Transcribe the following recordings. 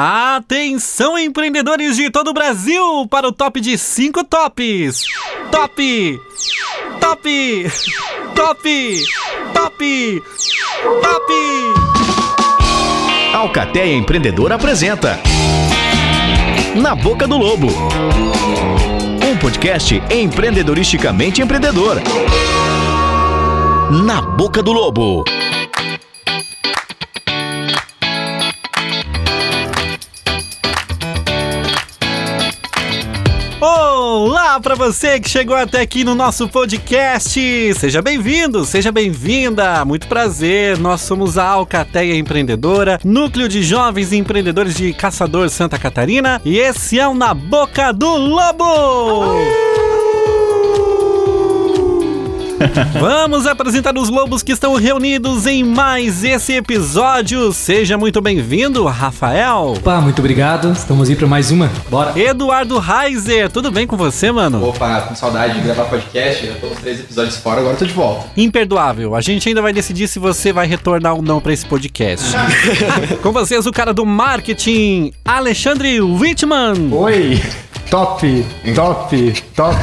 Atenção, empreendedores de todo o Brasil, para o top de 5 tops. Top! Top! Top! Top! Top! Alcateia Empreendedor apresenta Na Boca do Lobo. Um podcast empreendedoristicamente empreendedor. Na Boca do Lobo. Olá para você que chegou até aqui no nosso podcast. Seja bem-vindo, seja bem-vinda. Muito prazer. Nós somos a Alcateia Empreendedora, núcleo de jovens empreendedores de Caçador Santa Catarina, e esse é o Na Boca do Lobo. Vamos apresentar os lobos que estão reunidos em mais esse episódio. Seja muito bem-vindo, Rafael. Opa, muito obrigado. Estamos aí para mais uma. Bora. Eduardo Reiser, tudo bem com você, mano? Opa, com saudade de gravar podcast. Já tô uns três episódios fora, agora tô de volta. Imperdoável. A gente ainda vai decidir se você vai retornar ou não para esse podcast. com vocês, o cara do marketing, Alexandre Whitman. Oi! Top, top, top,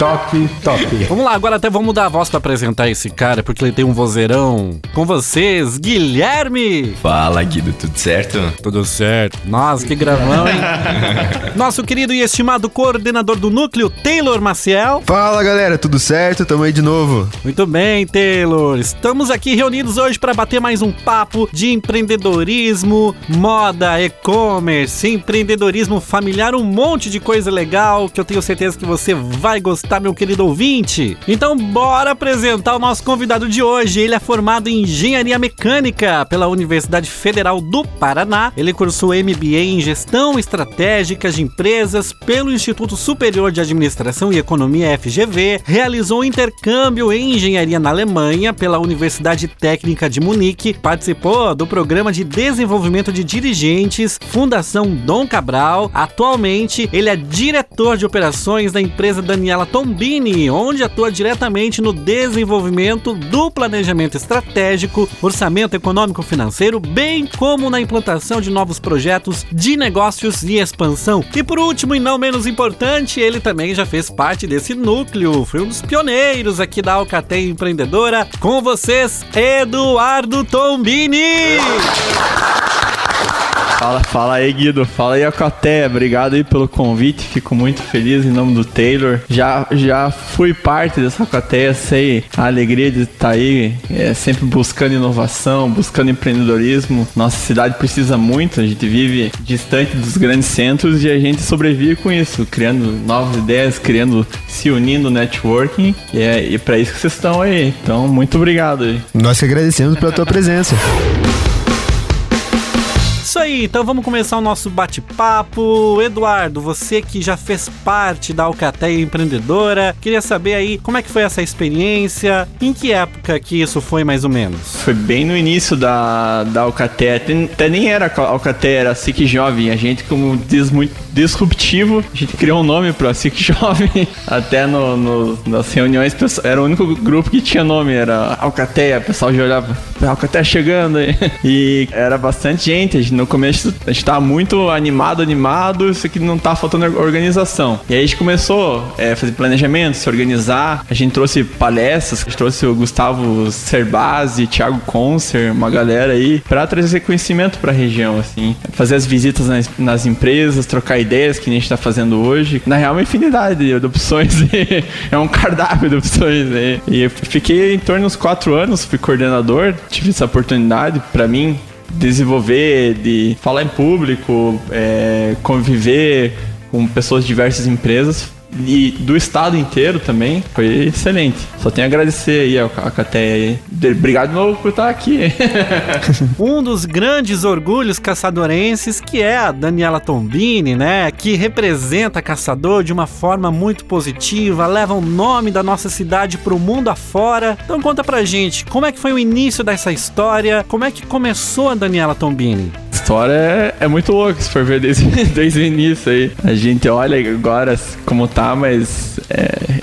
top, top. Vamos lá, agora até vamos mudar a voz para apresentar esse cara, porque ele tem um vozeirão. Com vocês, Guilherme. Fala, Guido, tudo certo? Tudo certo. Nossa, que gravão, hein? Nosso querido e estimado coordenador do núcleo, Taylor Maciel. Fala, galera, tudo certo? Tamo aí de novo. Muito bem, Taylor. Estamos aqui reunidos hoje para bater mais um papo de empreendedorismo, moda, e-commerce, empreendedorismo familiar, um monte de coisa legal que eu tenho certeza que você vai gostar, meu querido ouvinte. Então, bora apresentar o nosso convidado de hoje. Ele é formado em Engenharia Mecânica pela Universidade Federal do Paraná. Ele cursou MBA em Gestão Estratégica de Empresas pelo Instituto Superior de Administração e Economia FGV. Realizou intercâmbio em Engenharia na Alemanha pela Universidade Técnica de Munique. Participou do Programa de Desenvolvimento de Dirigentes Fundação Dom Cabral. Atualmente, ele é diretor de operações da empresa Daniela Tombini, onde atua diretamente no desenvolvimento do planejamento estratégico, orçamento econômico financeiro, bem como na implantação de novos projetos de negócios e expansão. E por último e não menos importante, ele também já fez parte desse núcleo, foi um dos pioneiros aqui da Alcateia Empreendedora. Com vocês, Eduardo Tombini! Fala, fala aí, Guido. Fala aí, Alcateia. Obrigado aí pelo convite. Fico muito feliz em nome do Taylor. Já, já fui parte dessa Alcateia, sei a alegria de estar aí, é, sempre buscando inovação, buscando empreendedorismo. Nossa cidade precisa muito, a gente vive distante dos grandes centros e a gente sobrevive com isso, criando novas ideias, criando, se unindo, networking. E é e para isso que vocês estão aí. Então, muito obrigado aí. Nós que agradecemos pela tua presença. Isso aí, então vamos começar o nosso bate-papo. Eduardo, você que já fez parte da Alcateia Empreendedora, queria saber aí como é que foi essa experiência, em que época que isso foi mais ou menos? Foi bem no início da, da Alcateia, até, nem era Alcateia, era SIC Jovem. A gente, como diz muito disruptivo, a gente criou um nome para SIC Jovem. Até no, no, nas reuniões, era o único grupo que tinha nome, era Alcateia. O pessoal já olhava, Alcateia chegando aí. E era bastante gente, a gente no começo a gente tava muito animado, animado, isso aqui não tá faltando organização. E aí a gente começou a é, fazer planejamento, se organizar. A gente trouxe palestras, a gente trouxe o Gustavo Cerbasi, Thiago Concer, uma galera aí, para trazer conhecimento para a região, assim. Fazer as visitas nas, nas, empresas, trocar ideias que a gente tá fazendo hoje. Na real, uma infinidade de opções. é um cardápio de opções. Né? E eu fiquei em torno uns quatro anos, fui coordenador, tive essa oportunidade para mim desenvolver, de falar em público, é, conviver com pessoas de diversas empresas e do estado inteiro também. Foi excelente. Só tenho a agradecer aí a Cateia. Obrigado de novo por estar aqui. um dos grandes orgulhos caçadorenses que é a Daniela Tombini, né? Que representa caçador de uma forma muito positiva, leva o nome da nossa cidade para o mundo afora. Então conta pra gente, como é que foi o início dessa história? Como é que começou a Daniela Tombini? História é, é muito louca, se for ver desde, desde o início aí. A gente olha agora como tá, mas é,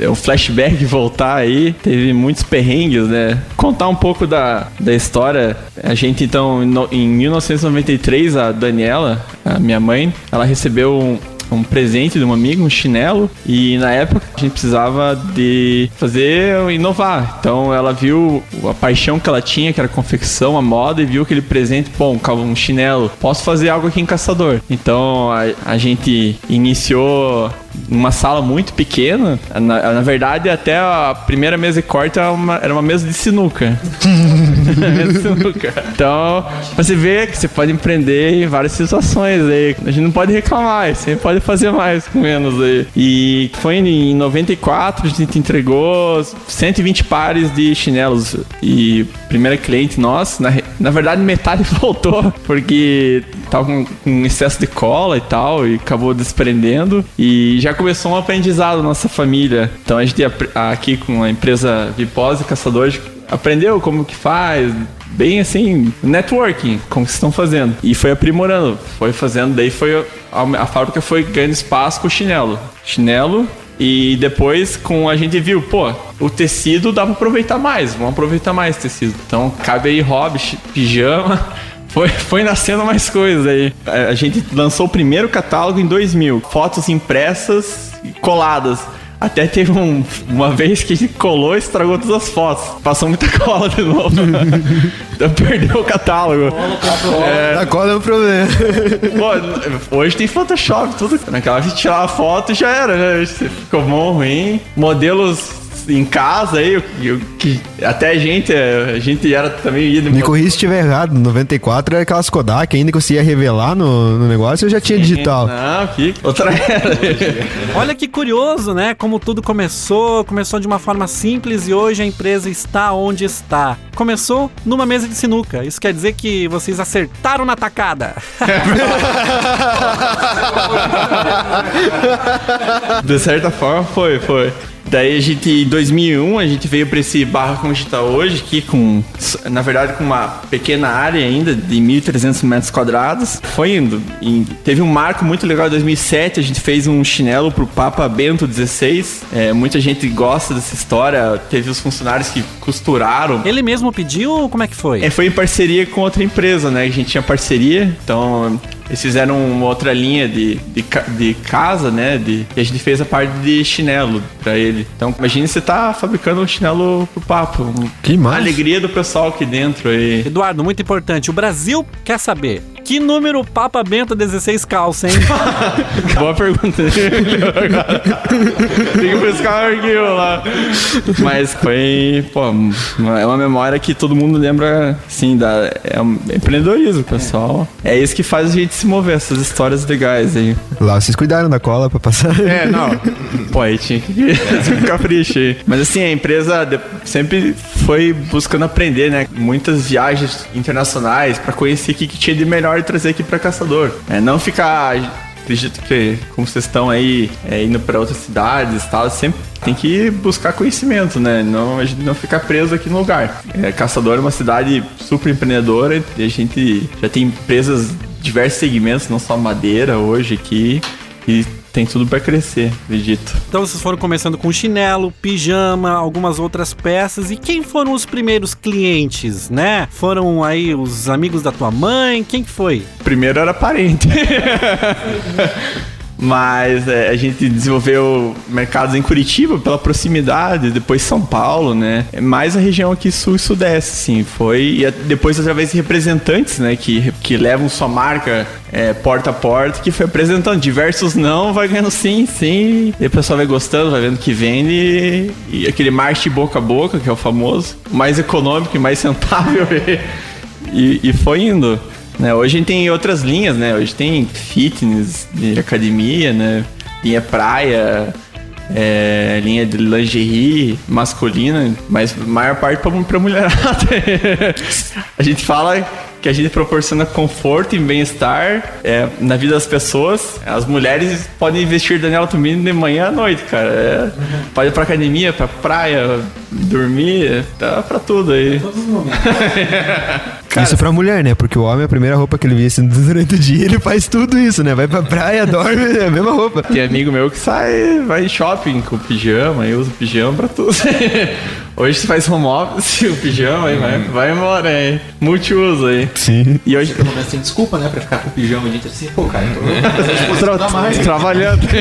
é um flashback voltar aí, teve muitos perrengues, né? Contar um pouco da, da história. A gente, então, no- em 1993, a Daniela, a minha mãe, ela recebeu um, um presente de um amigo, um chinelo, e na época a gente precisava de fazer inovar. Então ela viu a paixão que ela tinha, que era a confecção, a moda, e viu aquele presente, bom, um chinelo, posso fazer algo aqui em Caçador. Então a, a gente iniciou numa sala muito pequena. Na, na verdade, até a primeira mesa de corte era uma, era uma mesa de sinuca. Então, você ver que você pode empreender em várias situações aí. A gente não pode reclamar, você pode fazer mais com menos aí. E foi em 94, a gente entregou 120 pares de chinelos. E primeira cliente nossa, na, na verdade, metade voltou, porque tava com, com excesso de cola e tal, e acabou desprendendo. E já começou um aprendizado na nossa família. Então a gente aqui com a empresa Vipose Caçadores aprendeu como que faz, bem assim, networking, como vocês estão fazendo. E foi aprimorando, foi fazendo, daí foi a, a fábrica foi ganhando espaço com o chinelo. Chinelo e depois, com a gente viu, pô, o tecido dá pra aproveitar mais, vamos aproveitar mais o tecido. Então, cabe aí hobby, pijama. Foi, foi nascendo mais coisas aí. A a gente lançou o primeiro catálogo em 2000. Fotos impressas e coladas. Até teve um- uma vez que colou e estragou todas as fotos. Passou muita cola de novo. então perdeu o catálogo. A cola é um problema. Pô, hoje tem Photoshop, tudo. Naquela hora você tirava a foto e já era, né? Ficou bom, ruim. Modelos em casa aí, eu- que até a gente, a gente era também ia Me corri se estiver errado. 94 era aquelas Kodak ainda que você ia revelar no, no negócio eu já tinha digital. Não, que outra era. Olha que curioso, né? Como tudo começou, começou de uma forma simples e hoje a empresa está onde está. Começou numa mesa de sinuca. Isso quer dizer que vocês acertaram na tacada. De certa forma, foi, foi. Daí a gente, em 2001, a gente veio pra esse barco como a gente tá hoje, aqui com, na verdade, com uma pequena área ainda de 1.300 metros quadrados. Foi indo. E teve um marco muito legal em 2007, a gente fez um chinelo pro Papa Bento XVI. É, muita gente gosta dessa história, teve os funcionários que costuraram. Ele mesmo pediu? Como é que foi? É, foi em parceria com outra empresa, né? A gente tinha parceria, então eles fizeram uma outra linha de, de, de casa, né? De, e a gente fez a parte de chinelo pra ele. Então, imagine você tá fabricando um chinelo pro papo. Que A massa. alegria do pessoal aqui dentro aí. Eduardo, muito importante. O Brasil quer saber que número Papa Bento 16 calça, hein? Boa pergunta. Tem que buscar o arquivo lá. Mas foi, pô, uma- é uma memória que todo mundo lembra, assim, da, é um empreendedorismo, pessoal. É isso que faz a gente se mover, essas histórias legais aí. Lá vocês cuidaram da cola pra passar. É, não. Pô, aí tinha que capricho aí. Mas assim, a empresa sempre foi buscando aprender, né? Muitas viagens internacionais pra conhecer o que, que tinha de melhor trazer aqui pra Caçador. É, não ficar. Acredito que, como vocês estão aí é, indo pra outras cidades tal, sempre tem que buscar conhecimento, né? Não, a gente não ficar preso aqui no lugar. É, Caçador é uma cidade super empreendedora e a gente já tem empresas diversos segmentos, não só madeira hoje aqui. E tem tudo pra crescer, acredito. Então vocês foram começando com chinelo, pijama, algumas outras peças. E quem foram os primeiros clientes, né? Foram aí os amigos da tua mãe? Quem que foi? Primeiro era parente. Mas é, a gente desenvolveu mercados em Curitiba pela proximidade, depois São Paulo, né? É mais a região aqui sul e sudeste, sim. Foi e a- depois através de representantes, né? Que, que levam sua marca é, porta a porta, que foi apresentando diversos não, vai ganhando sim, sim. E o pessoal vai gostando, vai vendo que vende e, e aquele marketing boca a boca, que é o famoso, mais econômico e mais rentável. E, e foi indo. Né? Hoje a gente tem outras linhas, né? Hoje tem fitness, de academia, né? Linha praia, é, linha de lingerie masculina, mas maior parte pra, pra mulherada. a gente fala que a gente proporciona conforto e bem-estar é, na vida das pessoas. As mulheres podem vestir Daniela Tumini de manhã à noite, cara. É, pode ir pra academia, pra praia, dormir, tá pra tudo aí. isso é pra mulher, né? Porque o homem, a primeira roupa que ele veste durante o dia, ele faz tudo isso, né? Vai pra praia, dorme, é a mesma roupa. Tem amigo meu que sai, vai em shopping com pijama, eu uso pijama pra tudo. Hoje você faz home office, o pijama, aí vai, vai embora, aí. Multiuso aí. Sim. E hoje. Pelo menos tem desculpa, né? Pra ficar com o pijama inteiro assim. Pô, cara, então. Tra trabalhando.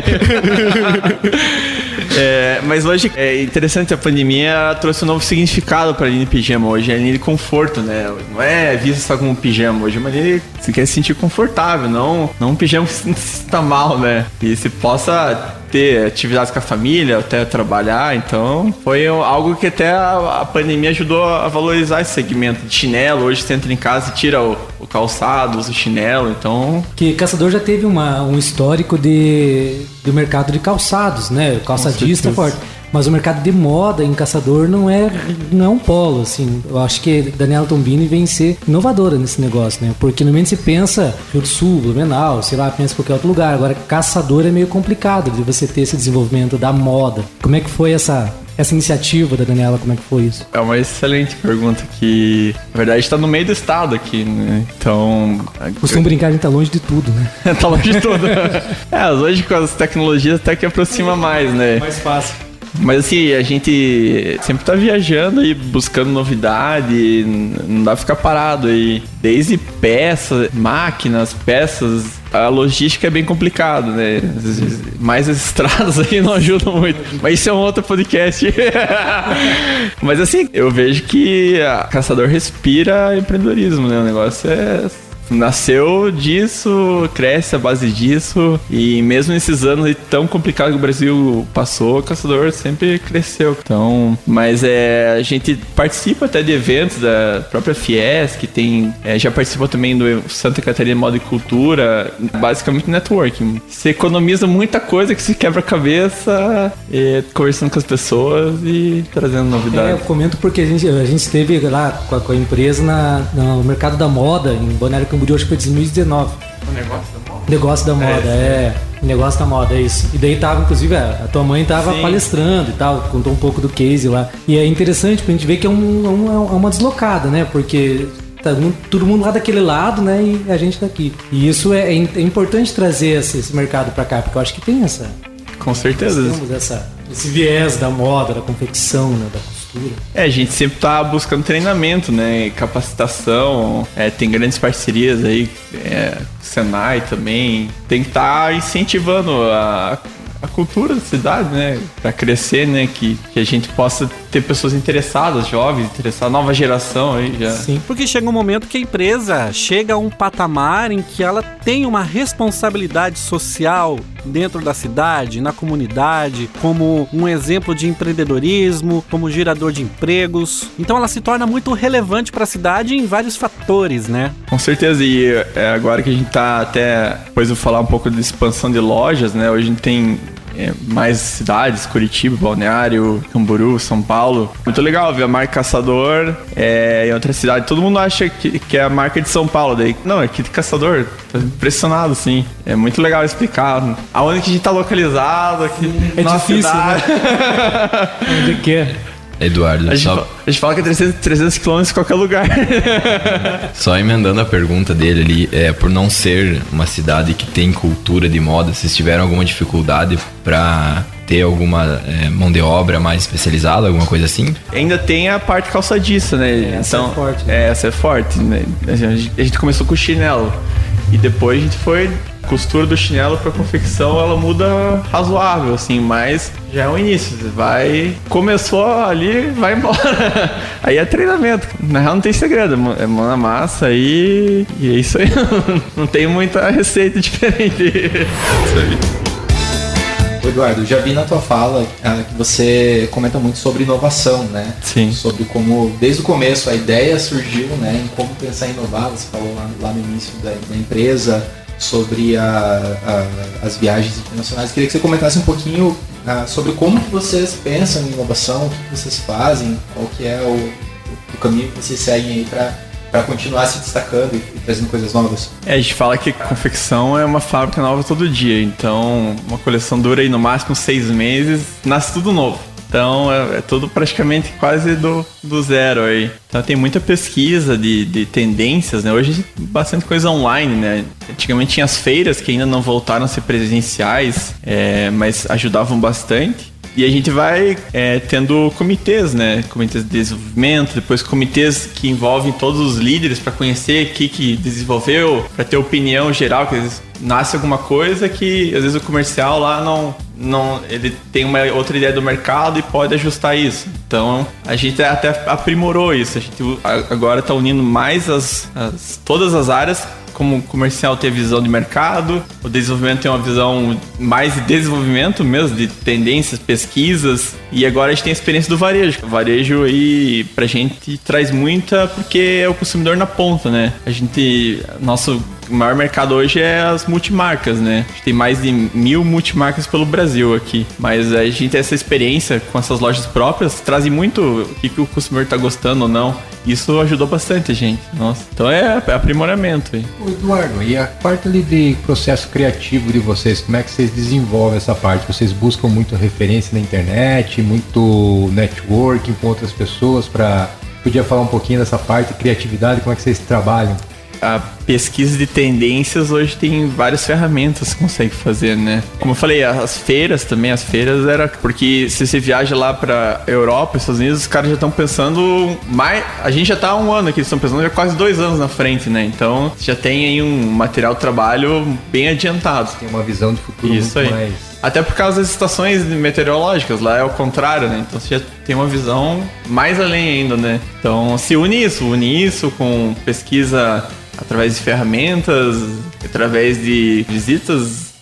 É, mas hoje é interessante, a pandemia trouxe um novo significado para a linha de pijama. Hoje é a linha de conforto, né? Não é vista só como pijama. Hoje é uma linha que você quer se sentir confortável, não, não um pijama que se sinta mal, né? E se possa ter atividades com a família, até trabalhar. Então, foi algo que até a, a pandemia ajudou a valorizar esse segmento de chinelo. Hoje você entra em casa e tira o, o calçado, usa o chinelo. Então, Que Caçador já teve uma, um histórico de, do mercado de calçados, né? O calçadista forte. Mas o mercado de moda em Caçador não é, não é um polo, assim. Eu acho que Daniela Tombini vem ser inovadora nesse negócio, né? Porque normalmente se pensa Rio do Sul, Blumenau, sei lá, pensa em qualquer outro lugar. Agora, Caçador é meio complicado de você ter esse desenvolvimento da moda. Como é que foi essa, essa iniciativa da Daniela? Como é que foi isso? é uma excelente pergunta que, na verdade, está no meio do estado aqui, né? Então, Costumo brincar, a gente tá longe de tudo, né? tá longe de tudo. é, hoje com as tecnologias até que aproxima mais, né? Mais fácil. Mas assim, a gente sempre tá viajando e buscando novidade, não dá pra ficar parado aí. Desde peças, máquinas, peças, a logística é bem complicado, né? Mais as estradas aí não ajudam muito. Mas isso é um outro podcast. Mas assim, eu vejo que a Caçador respira empreendedorismo, né? O negócio é nasceu disso, cresce a base disso e mesmo nesses anos tão complicados que o Brasil passou, o caçador sempre cresceu. Então, mas é a gente participa até de eventos da própria Fies, que tem é, já participou também do Santa Catarina Moda e Cultura, basicamente networking. Você economiza muita coisa que se quebra a cabeça é, conversando com as pessoas e trazendo É, eu novidades. comento porque a gente, a gente esteve lá com a, com a empresa na, no mercado da moda, em Balneário Camboriú, acho que foi 2019. O negócio da moda. Negócio da moda, é. Negócio da moda, é isso. E daí tava, inclusive, a a tua mãe tava Sim. palestrando e tal, contou um pouco do case lá. E é interessante pra gente ver que é, um, é um- é uma deslocada, né? Porque tá todo mundo lá daquele lado, né? E a gente daqui. E isso é, é é importante trazer esse, esse mercado pra cá, porque eu acho que tem essa. Com certeza. Temos essa, esse viés da moda, da confecção, né? Da costura. É, a gente sempre tá buscando treinamento, né? Capacitação, é, tem grandes parcerias aí, é, Senai também. Tem que estar incentivando a, a cultura da cidade, né? Pra crescer, né? Que, que a gente possa ter pessoas interessadas, jovens, interessadas, nova geração aí já. Sim. Porque chega um momento que a empresa chega a um patamar em que ela tem uma responsabilidade social dentro da cidade, na comunidade, como um exemplo de empreendedorismo, como gerador de empregos. Então ela se torna muito relevante para a cidade em vários fatores, né? Com certeza, e é, agora que a gente tá até. Depois eu falar um pouco de expansão de lojas, né? Hoje a gente tem é, mais cidades, Curitiba, Balneário, Camboriú, São Paulo. Muito legal ver a marca Caçador é, em outra cidade. Todo mundo acha que, que é a marca de São Paulo, daí. Não, é aqui de Caçador. Tô impressionado, sim. É muito legal explicar aonde que a gente tá localizado, aqui. É difícil, cidade. Onde que é? Eduardo, A gente, só, fa- a gente fala que é 300, 300 quilômetros em qualquer lugar. só emendando a pergunta dele ali, é por não ser uma cidade que tem cultura de moda, vocês tiveram alguma dificuldade pra ter alguma é, mão de obra mais especializada, alguma coisa assim? Ainda tem a parte calçadista, né? Essa então, é forte, né? é, essa é forte, né? A gente, a gente começou com o chinelo. E depois a gente foi costura do chinelo para confecção, ela muda razoável, assim, mas já é o início. Você vai. Começou ali, vai embora. Aí é treinamento. Na real não tem segredo, é mão- é na massa e, e é isso aí. Não tem muita receita diferente. Eduardo, já vi na tua fala ah, que você comenta muito sobre inovação, né? Sim. Sobre como, desde o começo, a ideia surgiu, né? Em como pensar em inovar. Você falou lá, lá no início da, da empresa sobre a- a- as viagens internacionais. Queria que você comentasse um pouquinho ah, sobre como que vocês pensam em inovação, o que vocês fazem, qual que é o, o caminho que vocês seguem aí para para continuar se destacando e, e trazendo coisas novas? É, a gente fala que confecção é uma fábrica nova todo dia, então uma coleção dura aí no máximo seis meses, nasce tudo novo. Então é, é tudo praticamente quase do, do zero aí. Então tem muita pesquisa de, de tendências, né? Hoje bastante coisa online, né? Antigamente tinha as feiras que ainda não voltaram a ser presenciais, é, mas ajudavam bastante. E a gente vai é, tendo comitês, né? Comitês de desenvolvimento, depois comitês que envolvem todos os líderes para conhecer o que, que desenvolveu, para ter opinião geral, que às vezes nasce alguma coisa que às vezes o comercial lá não, não ele tem uma outra ideia do mercado e pode ajustar isso. Então a gente até aprimorou isso. A gente agora está unindo mais as, as todas as áreas como o comercial tem a visão de mercado, o desenvolvimento tem uma visão mais de desenvolvimento mesmo, de tendências, pesquisas, e agora a gente tem a experiência do varejo. O varejo aí pra gente traz muita porque é o consumidor na ponta, né? A gente, nosso o maior mercado hoje é as multimarcas, né? A gente tem mais de mil multimarcas pelo Brasil aqui. Mas a gente tem essa experiência com essas lojas próprias, traz muito o que, que o consumidor está gostando ou não. Isso ajudou bastante a gente. Nossa. Então é, é aprimoramento. Aí. Eduardo, e a parte ali de processo criativo de vocês, como é que vocês desenvolvem essa parte? Vocês buscam muito referência na internet, muito networking com outras pessoas para Podia falar um pouquinho dessa parte de criatividade, como é que vocês trabalham? a pesquisa de tendências hoje tem várias ferramentas que consegue fazer, né? Como eu falei, as feiras também, as feiras era porque se você viaja lá para Europa, Estados Unidos, os caras já estão pensando mais, a gente já tá há um ano aqui, eles estão pensando já quase dois anos na frente, né? Então já tem aí um material de trabalho bem adiantado. Tem uma visão de futuro Isso aí. Mais... Até por causa das estações meteorológicas, lá é o contrário, né? Então você já tem uma visão mais além ainda, né? Então se une isso, une isso com pesquisa através de ferramentas, através de visitas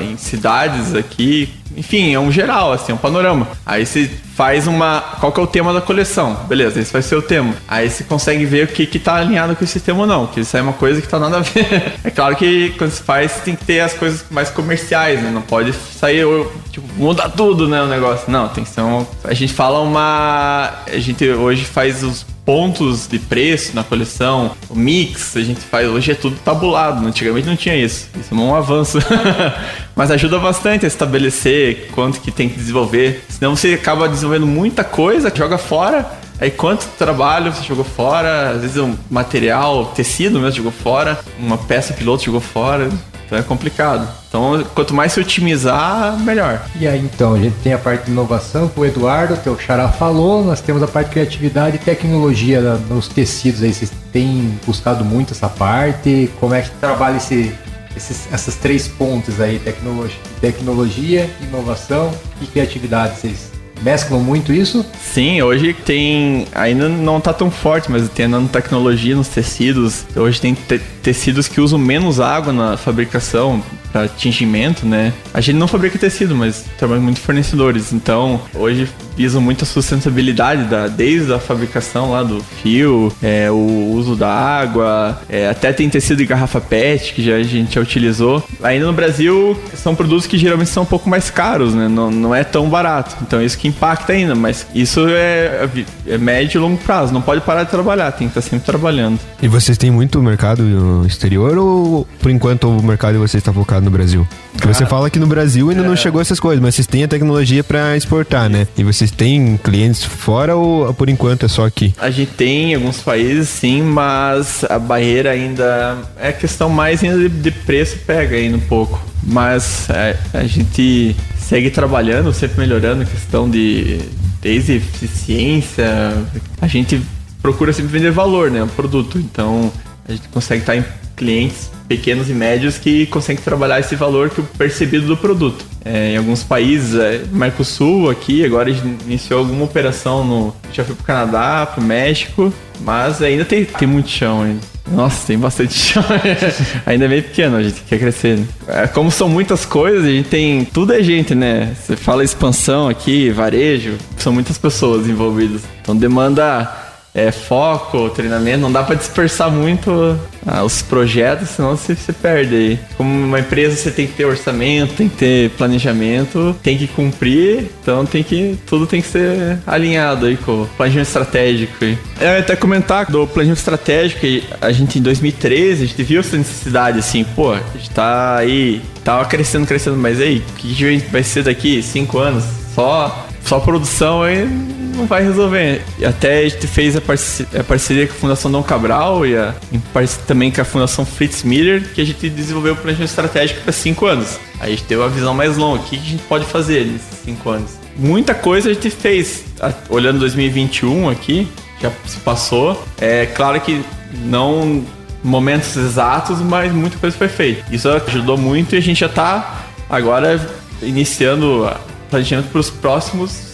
em cidades aqui, enfim, é um geral, assim, é um panorama. Aí você faz uma. Qual que é o tema da coleção? Beleza, esse vai ser o tema. Aí você consegue ver o que, que tá alinhado com esse tema ou não. Que isso é uma coisa que tá nada a ver. é claro que quando você faz, tem que ter as coisas mais comerciais, né? Não pode sair, tipo, mudar tudo, né? O negócio. Não, tem que ser um. A gente fala uma. A gente hoje faz os pontos de preço na coleção, o mix, a gente faz. Hoje é tudo tabulado, antigamente não tinha isso. Isso é um avanço. Mas ajuda bastante a estabelecer quanto que tem que desenvolver. Senão você acaba desenvolvendo muita coisa, joga fora. Aí quanto trabalho você jogou fora, às vezes um material, tecido mesmo jogou fora, uma peça piloto jogou fora. Então é complicado. Então, quanto mais se otimizar, melhor. E aí, então, a gente tem a parte de inovação, que o Eduardo, que o Xará falou, nós temos a parte de criatividade e tecnologia nos tecidos aí. Vocês têm buscado muito essa parte? Como é que trabalha esse, esses, essas três pontos aí, tecnologia, tecnologia, inovação e criatividade? Vocês mesclam muito isso? Sim, hoje tem. Ainda não está tão forte, mas tem nanotecnologia nos tecidos. Hoje tem te tecidos que usam menos água na fabricação para tingimento, né? A gente não fabrica tecido, mas trabalha muito fornecedores. Então, hoje visam muito a sustentabilidade da, desde a fabricação lá do fio, é, o uso da água, é, até tem tecido de garrafa PET que já a gente já utilizou. Ainda no Brasil são produtos que geralmente são um pouco mais caros, né? Não, não é tão barato. Então isso que impacta ainda, mas isso é, é médio e longo prazo. Não pode parar de trabalhar, tem que estar sempre trabalhando. E vocês têm muito mercado exterior ou por enquanto o mercado de vocês está focado no Brasil? Porque você fala que no Brasil ainda é... não chegou essas coisas, mas vocês têm a tecnologia para exportar, né? E vocês têm clientes fora ou por enquanto é só aqui? A gente tem em alguns países sim, mas a barreira ainda é questão mais ainda de preço pega ainda um pouco. Mas é, a gente segue trabalhando, sempre melhorando a questão de eficiência. A gente procura sempre vender valor, né? O produto. Então a gente consegue estar em clientes pequenos e médios que conseguem trabalhar esse valor que percebido do produto. É, em alguns países, é, Mercosul aqui, agora iniciou alguma operação no. Já foi pro Canadá, pro México, mas ainda tem, tem muito chão ainda. Nossa, tem bastante chão. ainda é bem pequeno, a gente quer crescer. É, como são muitas coisas, a gente tem. Tudo é gente, né? Você fala expansão aqui, varejo, são muitas pessoas envolvidas. Então demanda é, foco, treinamento, não dá para dispersar muito ah, os projetos, senão você se perde aí. Como uma empresa, você tem que ter orçamento, tem que ter planejamento, tem que cumprir, então tem que tudo tem que ser alinhado aí com o planejamento estratégico. Aí. Eu ia até comentar do planejamento estratégico, a gente em 2013, a gente viu essa necessidade assim, pô, a gente tá aí, tava crescendo, crescendo, mas aí, o que vai ser daqui cinco anos? Só, só produção aí não vai resolver. E até a gente fez a, parceria, a parceria com a Fundação Dom Cabral e a, também com a Fundação Fritz Miller, que a gente desenvolveu o planejamento estratégico para cinco anos. Aí a gente teve uma visão mais longa. O que a gente pode fazer nesses cinco anos? Muita coisa a gente fez. Olhando 2021 aqui, já se passou. É claro que não momentos exatos, mas muita coisa foi feita. Isso ajudou muito e a gente já está agora iniciando planejamento para os próximos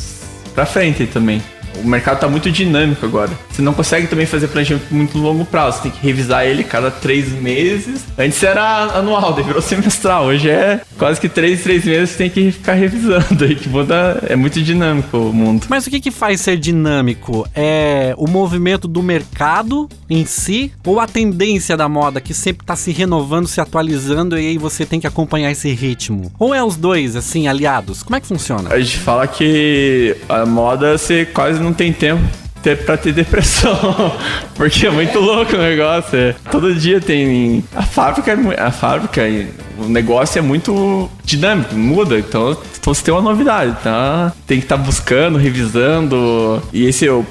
para frente também. O mercado está muito dinâmico agora. Você não consegue também fazer planejamento muito longo prazo. Você tem que revisar ele cada três meses. Antes era anual, daí virou semestral. Hoje é quase que três, três meses você tem que ficar revisando. Aí que muda, é muito dinâmico o mundo. Mas o que, que faz ser dinâmico? É o movimento do mercado em si ou a tendência da moda que sempre está se renovando, se atualizando e aí você tem que acompanhar esse ritmo? Ou é os dois, assim, aliados? Como é que funciona? A gente fala que a moda você quase não tem tempo ter, pra ter depressão. Porque é muito louco o negócio. É. Todo dia tem. A fábrica, é a fábrica, o negócio é muito dinâmico, muda. Então você tem uma novidade, tá? Tem que estar tá buscando, revisando. E esse o,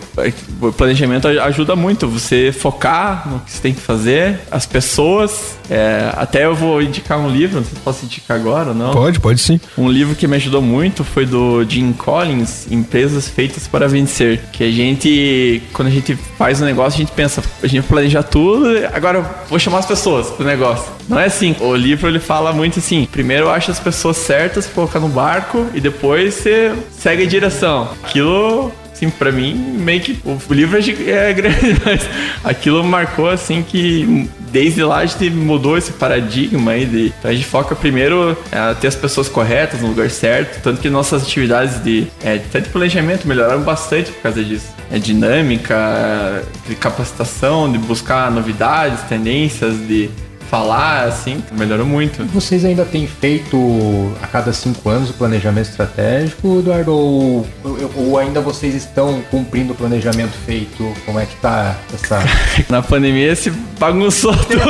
o planejamento ajuda muito você focar no que você tem que fazer, as pessoas. É, até eu vou indicar um livro, não sei se posso indicar agora ou não. Pode, pode sim. Um livro que me ajudou muito foi do Jim Collins, Empresas Feitas para Vencer. Que a gente, quando a gente faz um negócio, a gente pensa, a gente planeja tudo, agora vou chamar as pessoas pro negócio. Não é assim. O livro ele fala muito assim: primeiro acha as pessoas certas colocar no barco e depois você segue a direção. Aquilo assim, pra mim, meio que o livro é, é grande, mas aquilo marcou, assim, que desde lá a gente mudou esse paradigma aí de. Então a gente foca primeiro é, ter as pessoas corretas no lugar certo, tanto que nossas atividades de, é, até de planejamento melhoraram bastante por causa disso. É dinâmica, de capacitação, de buscar novidades, tendências, de falar, assim, melhorou muito. Vocês ainda têm feito a cada cinco anos o planejamento estratégico, Eduardo? Ou, ou ainda vocês estão cumprindo o planejamento feito? Como é que tá essa. Na pandemia se bagunçou tudo.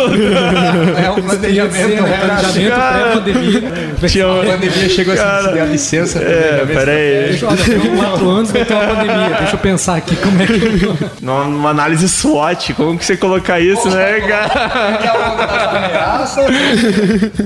é um planejamento, né? planejamento pré-pandemia. Tinha. A pandemia chegou assim, se a licença. É, peraí. Deixa eu quatro anos vai ter uma pandemia. Deixa eu pensar aqui como é que. Numa análise SWOT, como que você colocar isso, né, cara? Ameaça.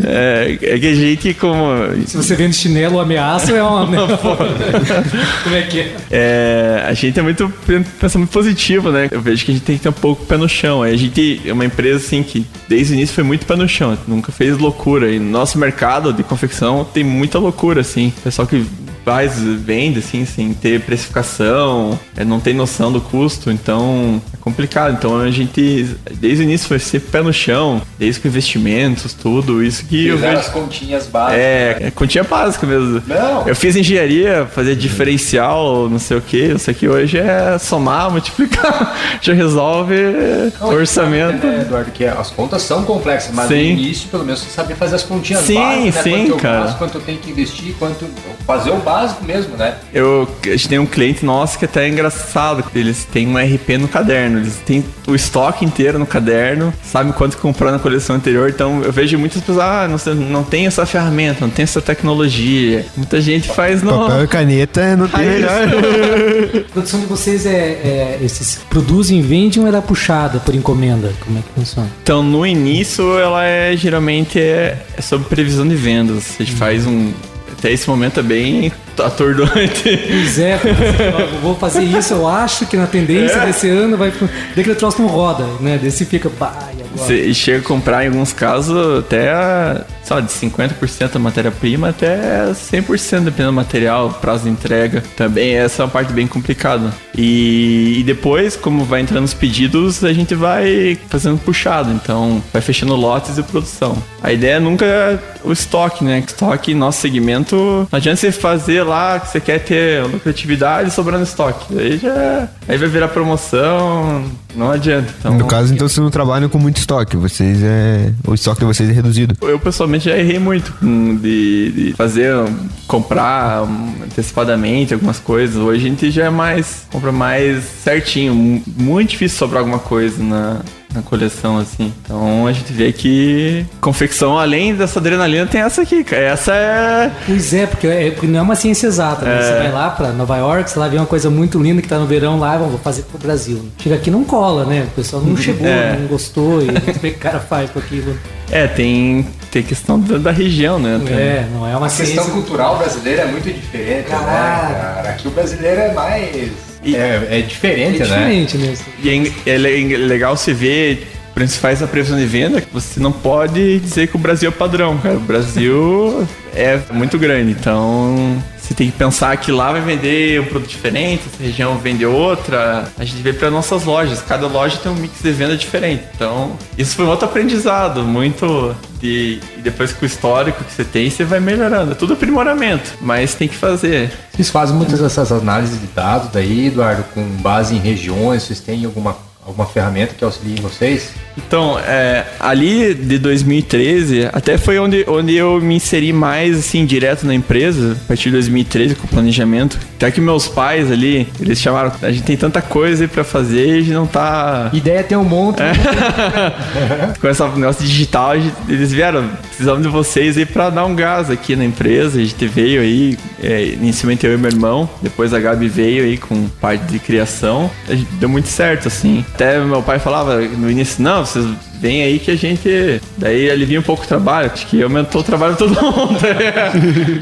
É, é que a gente, como. Se você vende chinelo ameaça, é uma. como é que é? é? A gente é muito. pensa muito positivo, né? Eu vejo que a gente tem que ter um pouco pé no chão. A gente é uma empresa assim que desde o início foi muito pé no chão, nunca fez loucura. E no nosso mercado de confecção tem muita loucura, assim. Pessoal que faz, vende, assim, sem ter precificação, é, não tem noção do custo, então é complicado. Então a gente, desde o início, foi sempre pé no chão, desde com investimentos, tudo, isso que Fizeram eu vejo... as continhas básicas. É, é, continha básica mesmo. Não. Eu fiz engenharia, fazer diferencial, não sei o que, sei que hoje é somar, multiplicar, já resolve não, orçamento. É, Eduardo, que as contas são complexas, mas sim. no início, pelo menos, você sabe fazer as continhas sim, básicas, né? Sim, quanto cara. eu faço, quanto eu tenho que investir, quanto fazer o básico mesmo, né? Eu, a gente tem um cliente nosso que até é engraçado. Eles têm um RP no caderno. Eles têm o estoque inteiro no caderno, sabem quanto comprou na coleção anterior. Então eu vejo muitas pessoas, ah, não, não tem essa ferramenta, não tem essa tecnologia. Muita gente faz no. Papel e caneta não tem melhor. a produção de vocês é, é. Esses produzem, vendem ou é da puxada por encomenda? Como é que funciona? Então, no início, ela é geralmente é, é sobre previsão de vendas. A gente hum. faz um, até esse momento é bem atordoante. Pois é, vou fazer isso, eu acho que na tendência é. desse ano vai. Daquele troço não roda, né? Desse fica. Bah, e chega a comprar, em alguns casos, até só de 50% da matéria-prima até 100% dependendo do material, prazo de entrega. Também essa é uma parte bem complicada. E, e depois, como vai entrando os pedidos, a gente vai fazendo puxado. Então, vai fechando lotes e produção. A ideia é nunca o estoque, né? Estoque, nosso segmento, não adianta você fazer lá que você quer ter lucratividade sobrando estoque. Aí já aí vai virar promoção, não adianta. Então, No caso, então, vocês não trabalham com muito estoque. Vocês é. O estoque de vocês é reduzido. Eu pessoalmente já errei muito de, de fazer, comprar hum, antecipadamente algumas coisas. Hoje a gente já é mais, compra mais certinho. Mu- Muito difícil sobrar alguma coisa na, na coleção, assim. Então a gente vê que confecção, além dessa adrenalina, tem essa aqui, cara. Essa é. Pois é, porque, é, porque não é uma ciência exata. né? Você vai lá pra Nova York, você lá vê uma coisa muito linda que tá no verão lá, vamos vou fazer pro Brasil. Chega aqui não cola, né? O pessoal não chegou, É. não gostou, e o que o cara faz com aquilo. É, tem, tem questão da, da região, né? Tem- É, não é uma A ciência. questão cultural brasileira é muito diferente, Caralho. né, cara? Aqui o brasileiro é mais. E- é, é diferente, É né? diferente mesmo. E é, é le- legal se ver, quando você faz a previsão de venda, você não pode dizer que o Brasil é padrão, cara. O Brasil é muito grande, então você tem que pensar que lá vai vender um produto diferente, essa região vende outra. A gente vê para nossas lojas, cada loja tem um mix de venda diferente. Então, isso foi um outro aprendizado, muito de e depois com o histórico que você tem, você vai melhorando. É tudo aprimoramento, mas tem que fazer. Vocês fazem muitas dessas análises de dados daí, Eduardo, com base em regiões? Vocês têm alguma, alguma ferramenta que auxilie vocês? Então, é, ali de 2013, até foi onde, onde eu me inseri mais, assim, direto na empresa, a partir de 2013, com o planejamento. Até que meus pais ali, eles chamaram, a gente tem tanta coisa aí pra fazer e a gente não tá... Ideia tem um monte. Com esse negócio digital, gente- eles vieram, precisamos de vocês aí pra dar um gás aqui na empresa. A gente veio aí, é, inicialmente eu e meu irmão, depois a Gabi veio aí com parte de criação. A gente deu muito certo, assim. Até meu pai falava no início, não, vocês vêm aí que a gente. Daí alivia um pouco o trabalho. Acho que aumentou o trabalho de todo mundo.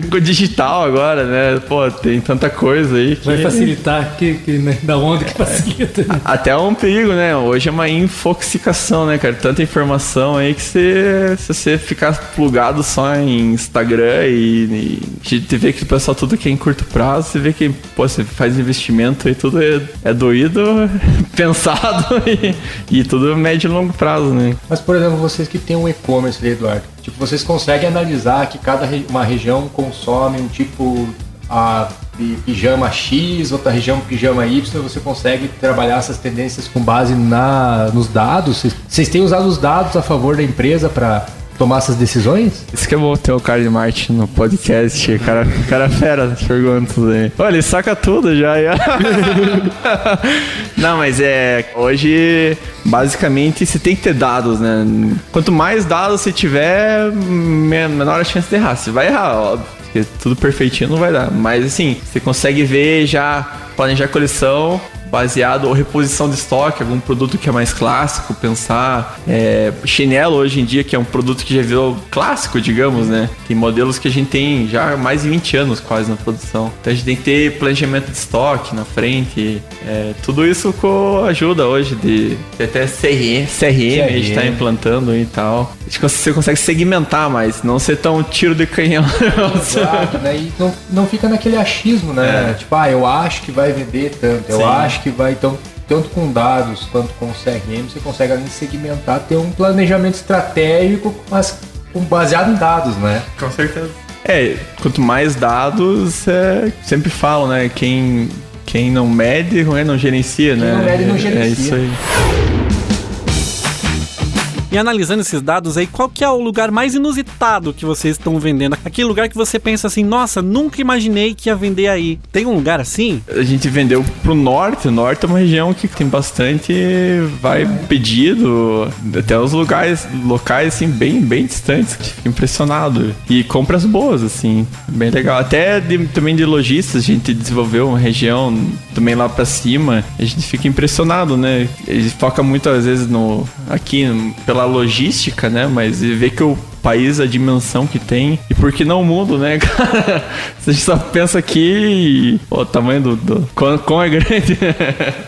com o digital agora, né? Pô, tem tanta coisa aí que. Vai facilitar, que, que, né? da onde que facilita. né? Até é um perigo, né? Hoje é uma infoxicação, né, cara? Tanta informação aí que você, se você ficar plugado só em Instagram e, e gente vê que o pessoal tudo que é em curto prazo, você vê que, pô, você faz investimento e tudo é, é doído, pensado e, e tudo médio e longo prazo, né? Mas, por exemplo, vocês que têm um e-commerce Eduardo, tipo, vocês conseguem analisar que cada re- uma região consome um tipo a, de pijama X, outra região pijama Y, você consegue trabalhar essas tendências com base na, nos dados? Vocês têm usado os dados a favor da empresa para tomar essas decisões? Isso que é bom ter o cara de Marte no podcast, o cara, cara fera as perguntas aí. Olha, ele saca tudo já. já. Não, mas é. Hoje, basicamente, você tem que ter dados, né? Quanto mais dados você tiver, men- menor a chance de errar. Você vai errar, óbvio. Porque tudo perfeitinho não vai dar. Mas assim, você consegue ver já, planejar a coleção baseado ou reposição de estoque, algum produto que é mais clássico, pensar é, chinelo hoje em dia, que é um produto que já virou clássico, digamos, né? Tem modelos que a gente tem já há mais de 20 anos quase na produção. Então a gente tem que ter planejamento de estoque na frente. é, tudo isso com ajuda hoje de, de até CRM, CRM, a gente tá implantando e tal. Acho que você consegue segmentar mais, não ser tão tiro de canhão. Exato, né? E não, não fica naquele achismo, né? Tipo, ah, eu acho que vai vender tanto, eu Sim. acho que vai. Então, tanto com dados quanto com CRM, você consegue além de segmentar, ter um planejamento estratégico, mas com- baseado em dados, né? Com certeza. É, quanto mais dados, é, sempre falo, né? Quem, quem não mede, não é, não gerencia, né? não mede, não É- É gerencia. isso aí. Analisando esses dados aí, qual que é o lugar mais inusitado que vocês estão vendendo? Aquele lugar que você pensa assim, nossa, nunca imaginei que ia vender aí. Tem um lugar assim? A gente vendeu pro norte. O norte é uma região que tem bastante vai pedido, até os lugares locais assim bem bem distantes, fica impressionado. E compras boas assim, bem legal. Até de- também de lojistas, a gente desenvolveu uma região também lá pra cima. A gente fica impressionado, né? Gente foca muito às vezes no aqui pela logística, né? Mas vê que o país, a dimensão que tem. E por que não o mundo, né, cara? A gente só pensa aqui e. O tamanho do. do quão, quão é grande.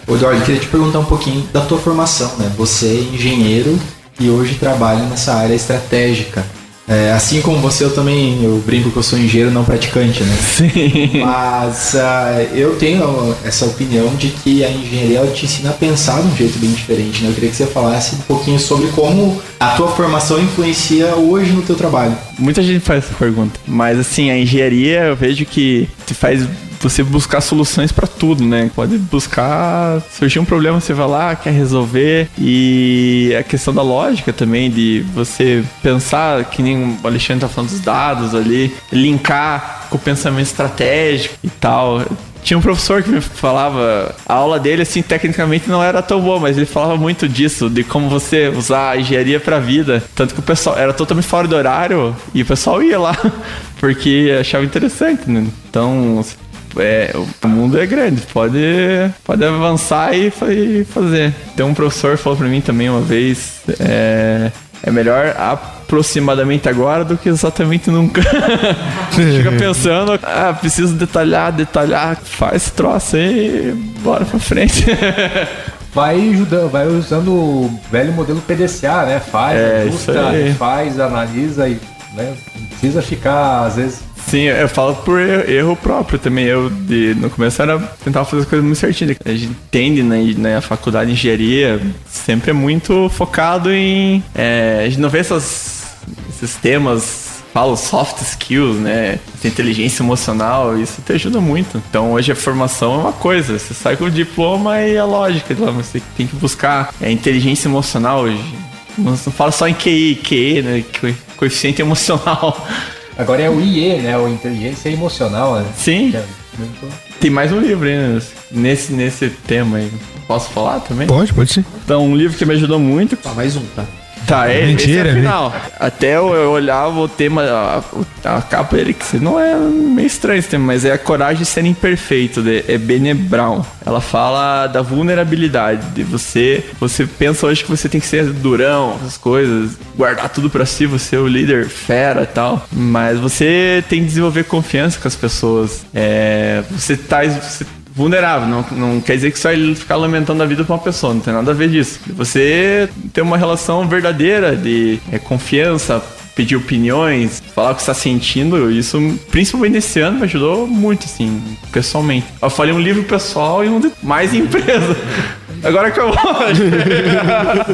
Ô, Eduardo, queria te perguntar um pouquinho da tua formação, né? Você é engenheiro e hoje trabalha nessa área estratégica. É, assim como você, eu também eu brinco que eu sou engenheiro não praticante, né? Sim. Mas ah, eu tenho essa opinião de que a engenharia te ensina a pensar de um jeito bem diferente, né? Eu queria que você falasse um pouquinho sobre como a tua formação influencia hoje no teu trabalho. Muita gente faz essa pergunta. Mas assim, a engenharia eu vejo que te faz você buscar soluções para tudo, né? Pode buscar. Surgir um problema, você vai lá, quer resolver. E a questão da lógica também, de você pensar, que nem o Alexandre tá falando dos dados ali, linkar com o pensamento estratégico e tal. Tinha um professor que me falava, a aula dele, assim, tecnicamente não era tão boa, mas ele falava muito disso, de como você usar a engenharia pra vida. Tanto que o pessoal era totalmente fora do horário e o pessoal ia lá, porque achava interessante, né? Então, é, o mundo é grande, pode, pode avançar e e fazer. Tem um professor que falou pra mim também uma vez, é, é melhor aproximadamente agora do que exatamente nunca. Fica pensando, ah, preciso detalhar, detalhar, faz esse troço aí e bora pra frente. Vai, ajudando, vai usando o velho modelo PDCA, né? Faz, É, ajusta, faz, analisa e né? precisa ficar, às vezes, Sim, eu falo por erro, erro próprio também. Eu, de, no começo, era tentar fazer as coisas muito certinho. A gente entende na, na faculdade de engenharia, sempre é muito focado em. é, a gente não vê essas, esses temas, falo soft skills, né? Inteligência emocional, isso te ajuda muito. Então, hoje a formação é uma coisa, você sai com o diploma e a lógica, você tem que buscar é, inteligência emocional hoje. Não, fala só em QI, QE, né? co- Coeficiente emocional. Agora é o IE, né? O Inteligência Emocional, né? Sim. É muito- Tem mais um livro aí né, nesse, nesse tema aí. Posso falar também? Pode, pode sim. Então, um livro que me ajudou muito. Tá, mais um, tá? Tá, é, Mentira, esse é o né? final. Até eu, eu olhava o tema, a, a capa dele, que não é meio estranho esse tema, mas é a coragem de ser imperfeito, de, é Bene Brown. Ela fala da vulnerabilidade, de você, você pensa hoje que você tem que ser durão, essas coisas, guardar tudo pra si, você é o líder fera e tal, mas você tem que desenvolver confiança com as pessoas. É, você tá, você vulnerável. Não, não quer dizer que você vai ficar lamentando a vida pra uma pessoa, não tem nada a ver disso. Você ter uma relação verdadeira de é, confiança, pedir opiniões, falar o que você está sentindo, isso, principalmente nesse ano, me ajudou muito, assim, pessoalmente. Eu falei um livro pessoal e um de mais em empresa. Agora que eu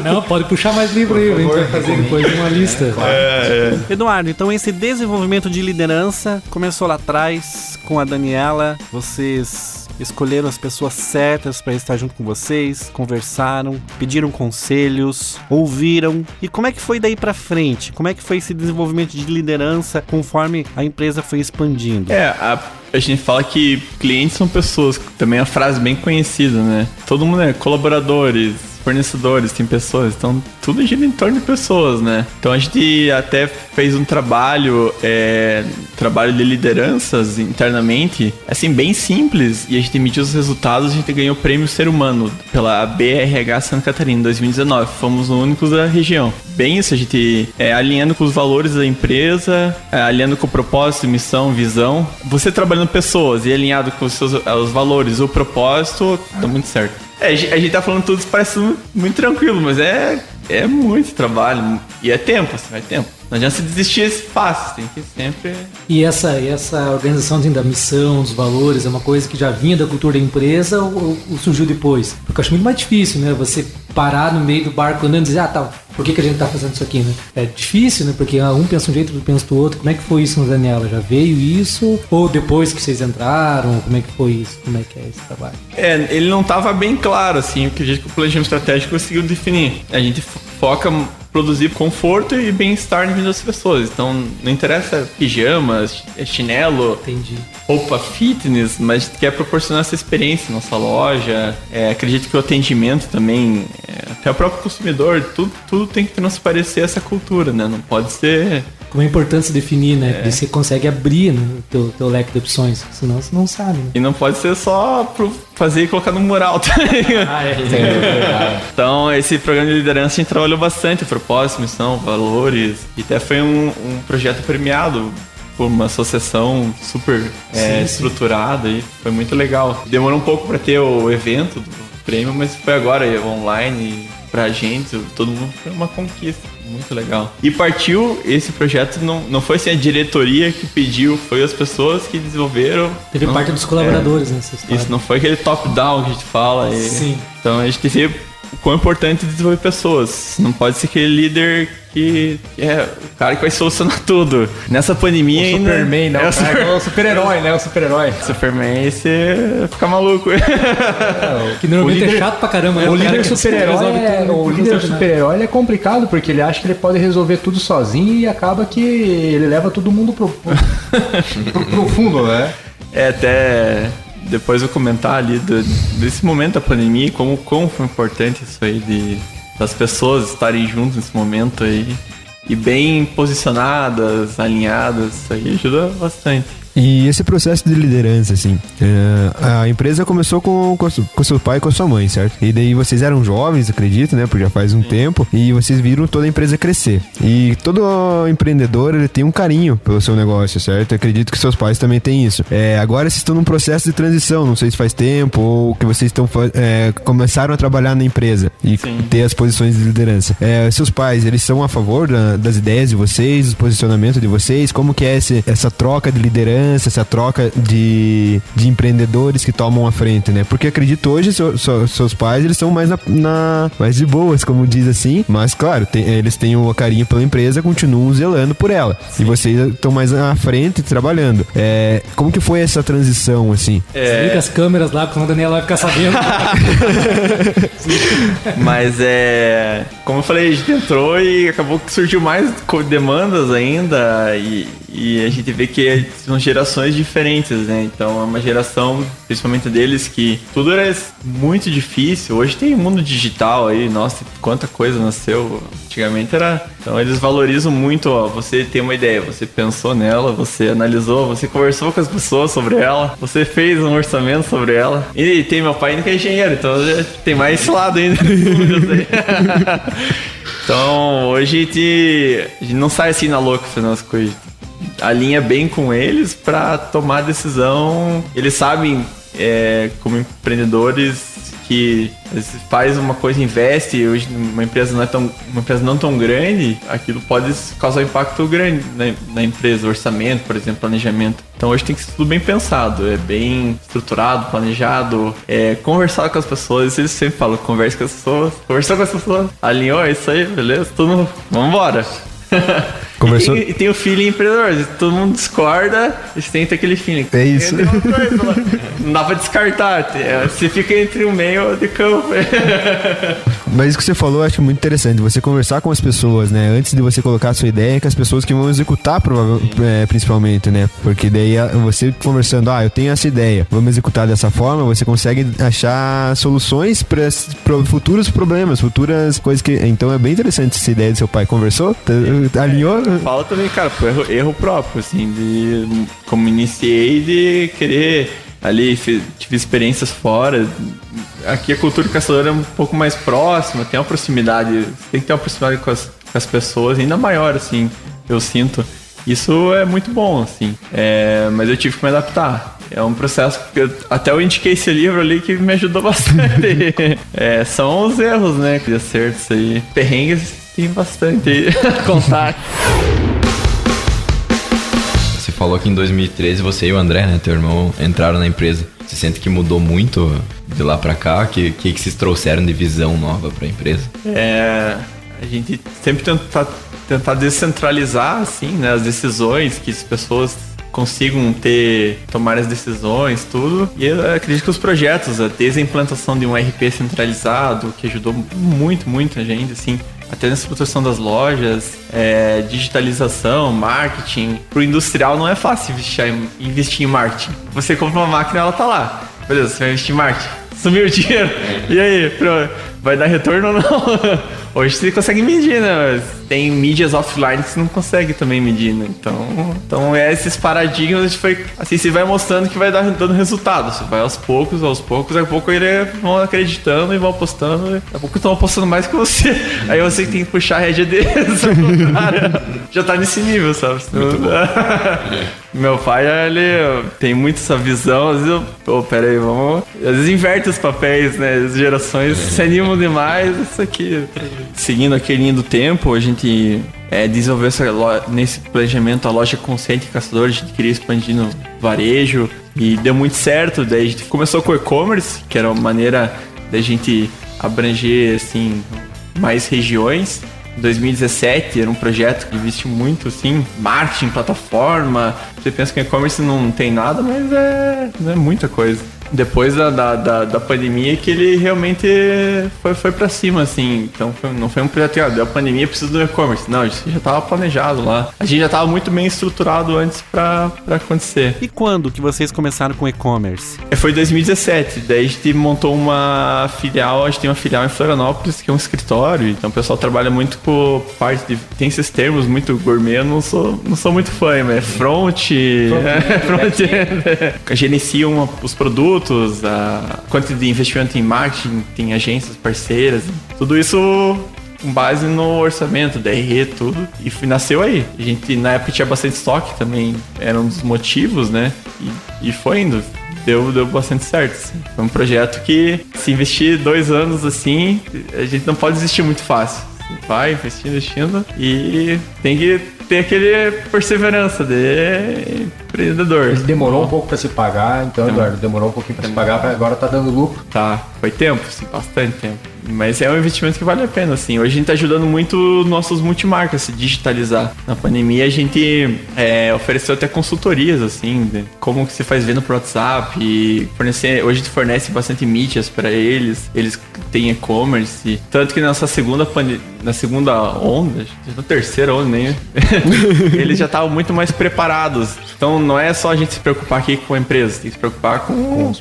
Não, pode puxar mais livro aí, vem fazer depois uma lista. Eduardo, então esse desenvolvimento de liderança começou lá atrás com a Daniela. Vocês escolheram as pessoas certas para estar junto com vocês, conversaram, pediram conselhos, ouviram. E como é que foi daí pra frente? Como é que foi esse desenvolvimento de liderança conforme a empresa foi expandindo? É, a, a gente fala que clientes são pessoas, também é uma frase bem conhecida, né? Todo mundo é colaboradores, fornecedores, tem pessoas, então tudo gira em torno de pessoas, né? Então a gente até fez um trabalho, é, trabalho de lideranças internamente, assim, bem simples, e a gente mediu os resultados, a gente ganhou o prêmio Ser Humano pela BRH Santa Catarina em 2019, fomos os únicos da região. Bem isso, a gente é, alinhando com os valores da empresa, é, alinhando com o propósito, missão, visão. Você trabalhando pessoas e alinhado com os seus os valores, o propósito, dá muito certo. É, a gente tá falando tudo, parece muito, tranquilo, mas é, é muito trabalho. E é tempo, assim, é tempo. Não adianta você desistir fácil, tem que sempre. E essa, essa organização assim, da missão, dos valores, é uma coisa que já vinha da cultura da empresa ou, ou surgiu depois? Porque eu acho muito mais difícil, né? Você parar no meio do barco andando e dizer, ah, tá, por que, que a gente tá fazendo isso aqui, né? É difícil, né? Porque ah, um pensa um jeito, outro pensa do outro. Como é que foi isso no Daniela? Já veio isso? Ou depois que vocês entraram? Como é que foi isso? Como é que é esse trabalho? É, ele não tava bem claro, assim, o que a gente, o planejamento estratégico conseguiu definir. A gente fo- foca produzir conforto e bem-estar na vida das pessoas. Então, não interessa pijamas, chinelo, Entendi. Roupa fitness, mas a gente quer proporcionar essa experiência na nossa loja. É, acredito que o atendimento também, é, até o próprio consumidor, tudo, tudo tem que transparecer essa cultura, né? Não pode ser. Como é importante se definir, né? Porque você consegue abrir né, o teu, teu leque de opções. Senão você não sabe, né? E não pode ser só pro fazer e colocar no mural, tá ligado? Ah, é. Então, esse programa de liderança a gente trabalhou bastante, propósito, missão, valores. E até foi um, um projeto premiado por uma associação super é, estruturada e foi muito legal. Demorou um pouco para ter o evento do prêmio, mas foi agora online pra gente, todo mundo foi uma conquista. muito legal. E partiu esse projeto, não, não foi assim a diretoria que pediu, foi as pessoas que desenvolveram. Teve Não- parte dos colaboradores nessa história. Isso não foi aquele top-down que a gente fala. e- Sim. Então a gente tem que ver o quão importante é desenvolver pessoas. Não pode ser aquele líder que é o cara que vai solucionar tudo. Nessa pandemia O ainda. Superman, né? É O, o super- o super-herói, né? O super-herói. Superman, você fica maluco. Que normalmente O líder- é chato pra caramba. né? O cara líder super-herói é, tudo, o não líder nada. super-herói é complicado porque ele acha que ele pode resolver tudo sozinho e acaba que ele leva todo mundo pro, pro, pro profundo, né? É, até depois eu comentar ali do- desse momento da pandemia, como quão foi importante isso aí de das pessoas estarem juntas nesse momento aí e bem posicionadas, alinhadas, isso aí ajuda bastante. E esse processo de liderança, assim, é, a empresa começou com, com, seu pai e com sua mãe, certo? E daí vocês eram jovens, acredito, né? Porque já faz um tempo, e vocês viram toda a empresa crescer. E todo empreendedor, ele tem um carinho pelo seu negócio, certo? Eu acredito que seus pais também têm isso. É, agora vocês estão num processo de transição, não sei se faz tempo ou que vocês estão é, começaram a trabalhar na empresa e Sim. ter as posições de liderança. É, seus pais, eles são a favor da- das ideias de vocês, do posicionamento de vocês? Como que é esse- essa troca de liderança, essa troca de, de empreendedores que tomam a frente, né? Porque acredito hoje seu- seu- seus pais, eles são mais na, na- mais de boas, como diz assim, mas claro, tem- eles têm o carinho pela empresa, continuam zelando por ela. E vocês estão mais à frente trabalhando. É, como que foi essa transição, assim? Liga as câmeras lá, porque a Daniela vai ficar sabendo. Mas é. Como eu falei, a gente entrou e acabou que surgiu mais demandas ainda. E, e a gente vê que são gerações diferentes, né? Então é uma geração, principalmente deles, que tudo era muito difícil. Hoje tem mundo digital aí, nossa, quanta coisa nasceu. Antigamente era. Então eles valorizam muito, ó. Você tem uma ideia, você pensou nela, você analisou, você conversou com as pessoas sobre ela, você fez um orçamento sobre ela. E tem meu pai ainda que é engenheiro, então tem mais esse lado ainda. Então hoje a gente, a gente não sai assim na louca fazendo as coisas. Alinha bem com eles pra tomar decisão. Eles sabem, é, como empreendedores, que faz uma coisa, investe, hoje uma empresa não é tão, uma empresa não tão grande, aquilo pode causar um impacto grande na, na empresa, orçamento, por exemplo, planejamento. Então hoje tem que ser tudo bem pensado, é bem estruturado, planejado, é conversar com as pessoas, eles sempre falam, converse com as pessoas, conversar com as pessoas, alinhou, é isso aí, beleza, mundo, vambora. Conversou? E tem, e tem o feeling empreendedor. Todo mundo discorda, que ter aquele feeling. É isso. Coisa. Não dá pra descartar. é, Você fica entre o meio de campo. Mas isso que você falou, eu acho muito interessante. Você conversar com as pessoas, né? Antes de você colocar a sua ideia, que as pessoas que vão executar, é, principalmente, né? Porque daí você conversando, ah, eu tenho essa ideia, vamos executar dessa forma, você consegue achar soluções para futuros problemas, futuras coisas que. Então é bem interessante essa ideia do seu pai. Conversou? Tá- Alinhou? Fala também, cara, foi erro, erro próprio, assim, de como iniciei de querer ali, fi- tive experiências fora. Aqui a cultura caçadora é um pouco mais próxima, tem uma proximidade, você tem que ter uma proximidade com as, com as pessoas ainda maior, assim, eu sinto. Isso é muito bom, assim, é, mas eu tive que me adaptar. É um processo que eu- até eu indiquei esse livro ali que me ajudou bastante. É, são os erros, né, de acertos aí. Perrengues tem bastante aí. Falou que em 2013 você e o André, né, teu irmão, entraram na empresa. Você sente que mudou muito de lá pra cá? Que, que, que vocês trouxeram de visão nova pra empresa? É, a gente sempre tenta tentar descentralizar assim, né, as decisões, que as pessoas consigam ter tomar as decisões, tudo. E eu acredito que os projetos, a- desde a implantação de um RP centralizado, que ajudou muito, muito a gente, assim, até na estruturação das lojas, é, digitalização, marketing. Pro industrial não é fácil investir em, investir em marketing. Você compra uma máquina, ela tá lá. Beleza, você vai investir em marketing. Sumiu o dinheiro. E aí, vai dar retorno ou não? Hoje você consegue medir, né? Tem mídias offline que você não consegue também medir, né? Então, então é esses paradigmas, a gente foi, assim, você vai mostrando que vai dar, dando resultado. Você vai aos poucos, aos poucos, daqui a pouco eles vão acreditando e vão apostando. Daqui a pouco estão apostando mais que você. Aí você tem que puxar a rédea deles. Já tá nesse nível, sabe? Senão- Meu pai, ele tem muito essa visão. Às vezes eu, pô, pera aí, vamos. Às vezes inverte os papéis, né? As gerações se animam demais. Isso aqui. Seguindo aquele linha do tempo, a gente é, desenvolveu essa lo- nesse planejamento a loja consciente caçador, a gente queria expandir no varejo e deu muito certo. Daí a gente começou com o e-commerce, que era uma maneira da gente abranger assim mais regiões. Em 2017 era um projeto que investiu muito assim, marketing, plataforma. Você pensa que e-commerce não tem nada, mas é, é muita coisa. Depois da, da, da, da pandemia que ele realmente foi, foi pra cima, assim. Então foi- não foi um projeto, ah, deu a pandemia, preciso do e-commerce. Não, isso já tava planejado lá. A gente já tava muito bem estruturado antes pra, pra acontecer. E quando que vocês começaram com e-commerce? É, Foi em 2017, daí a gente montou uma filial, a gente tem uma filial em Florianópolis, que é um escritório, então o pessoal trabalha muito com parte de. Tem esses termos muito gourmet, eu não sou, não sou muito fã, mas é front. é, front gerenciam os produtos, a quantidade de investimento em marketing, tem agências parceiras, tudo isso com base no orçamento, DRE, tudo. E nasceu aí. A gente, na época, tinha bastante estoque também, era um dos motivos, né? E, e foi indo. Deu, deu bastante certo. assim. Foi um projeto que, se investir dois anos assim, a gente não pode desistir muito fácil. Vai investindo, investindo e tem que ter aquele perseverança de empreendedor. Ele demorou um pouco pra se pagar, então, Eduardo, demorou um pouquinho pra se pagar, agora tá dando lucro. Tá, foi tempo, sim, bastante tempo. Mas é um investimento que vale a pena, assim. Hoje a gente tá ajudando muito nossos multimarcas a se digitalizar. Na pandemia a gente é, ofereceu até consultorias, assim, de como que se faz venda por WhatsApp. E fornecer, hoje a gente fornece bastante mídias para eles. Eles têm e-commerce. Tanto que na nossa segunda pande- na segunda onda, na terceira onda, nem. eles já estavam muito mais preparados. Então não é só a gente se preocupar aqui com a empresa, tem que se preocupar com,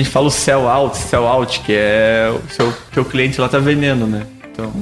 a gente fala o sell out, sell out, que é o seu que o cliente lá tá vendendo, né? Então,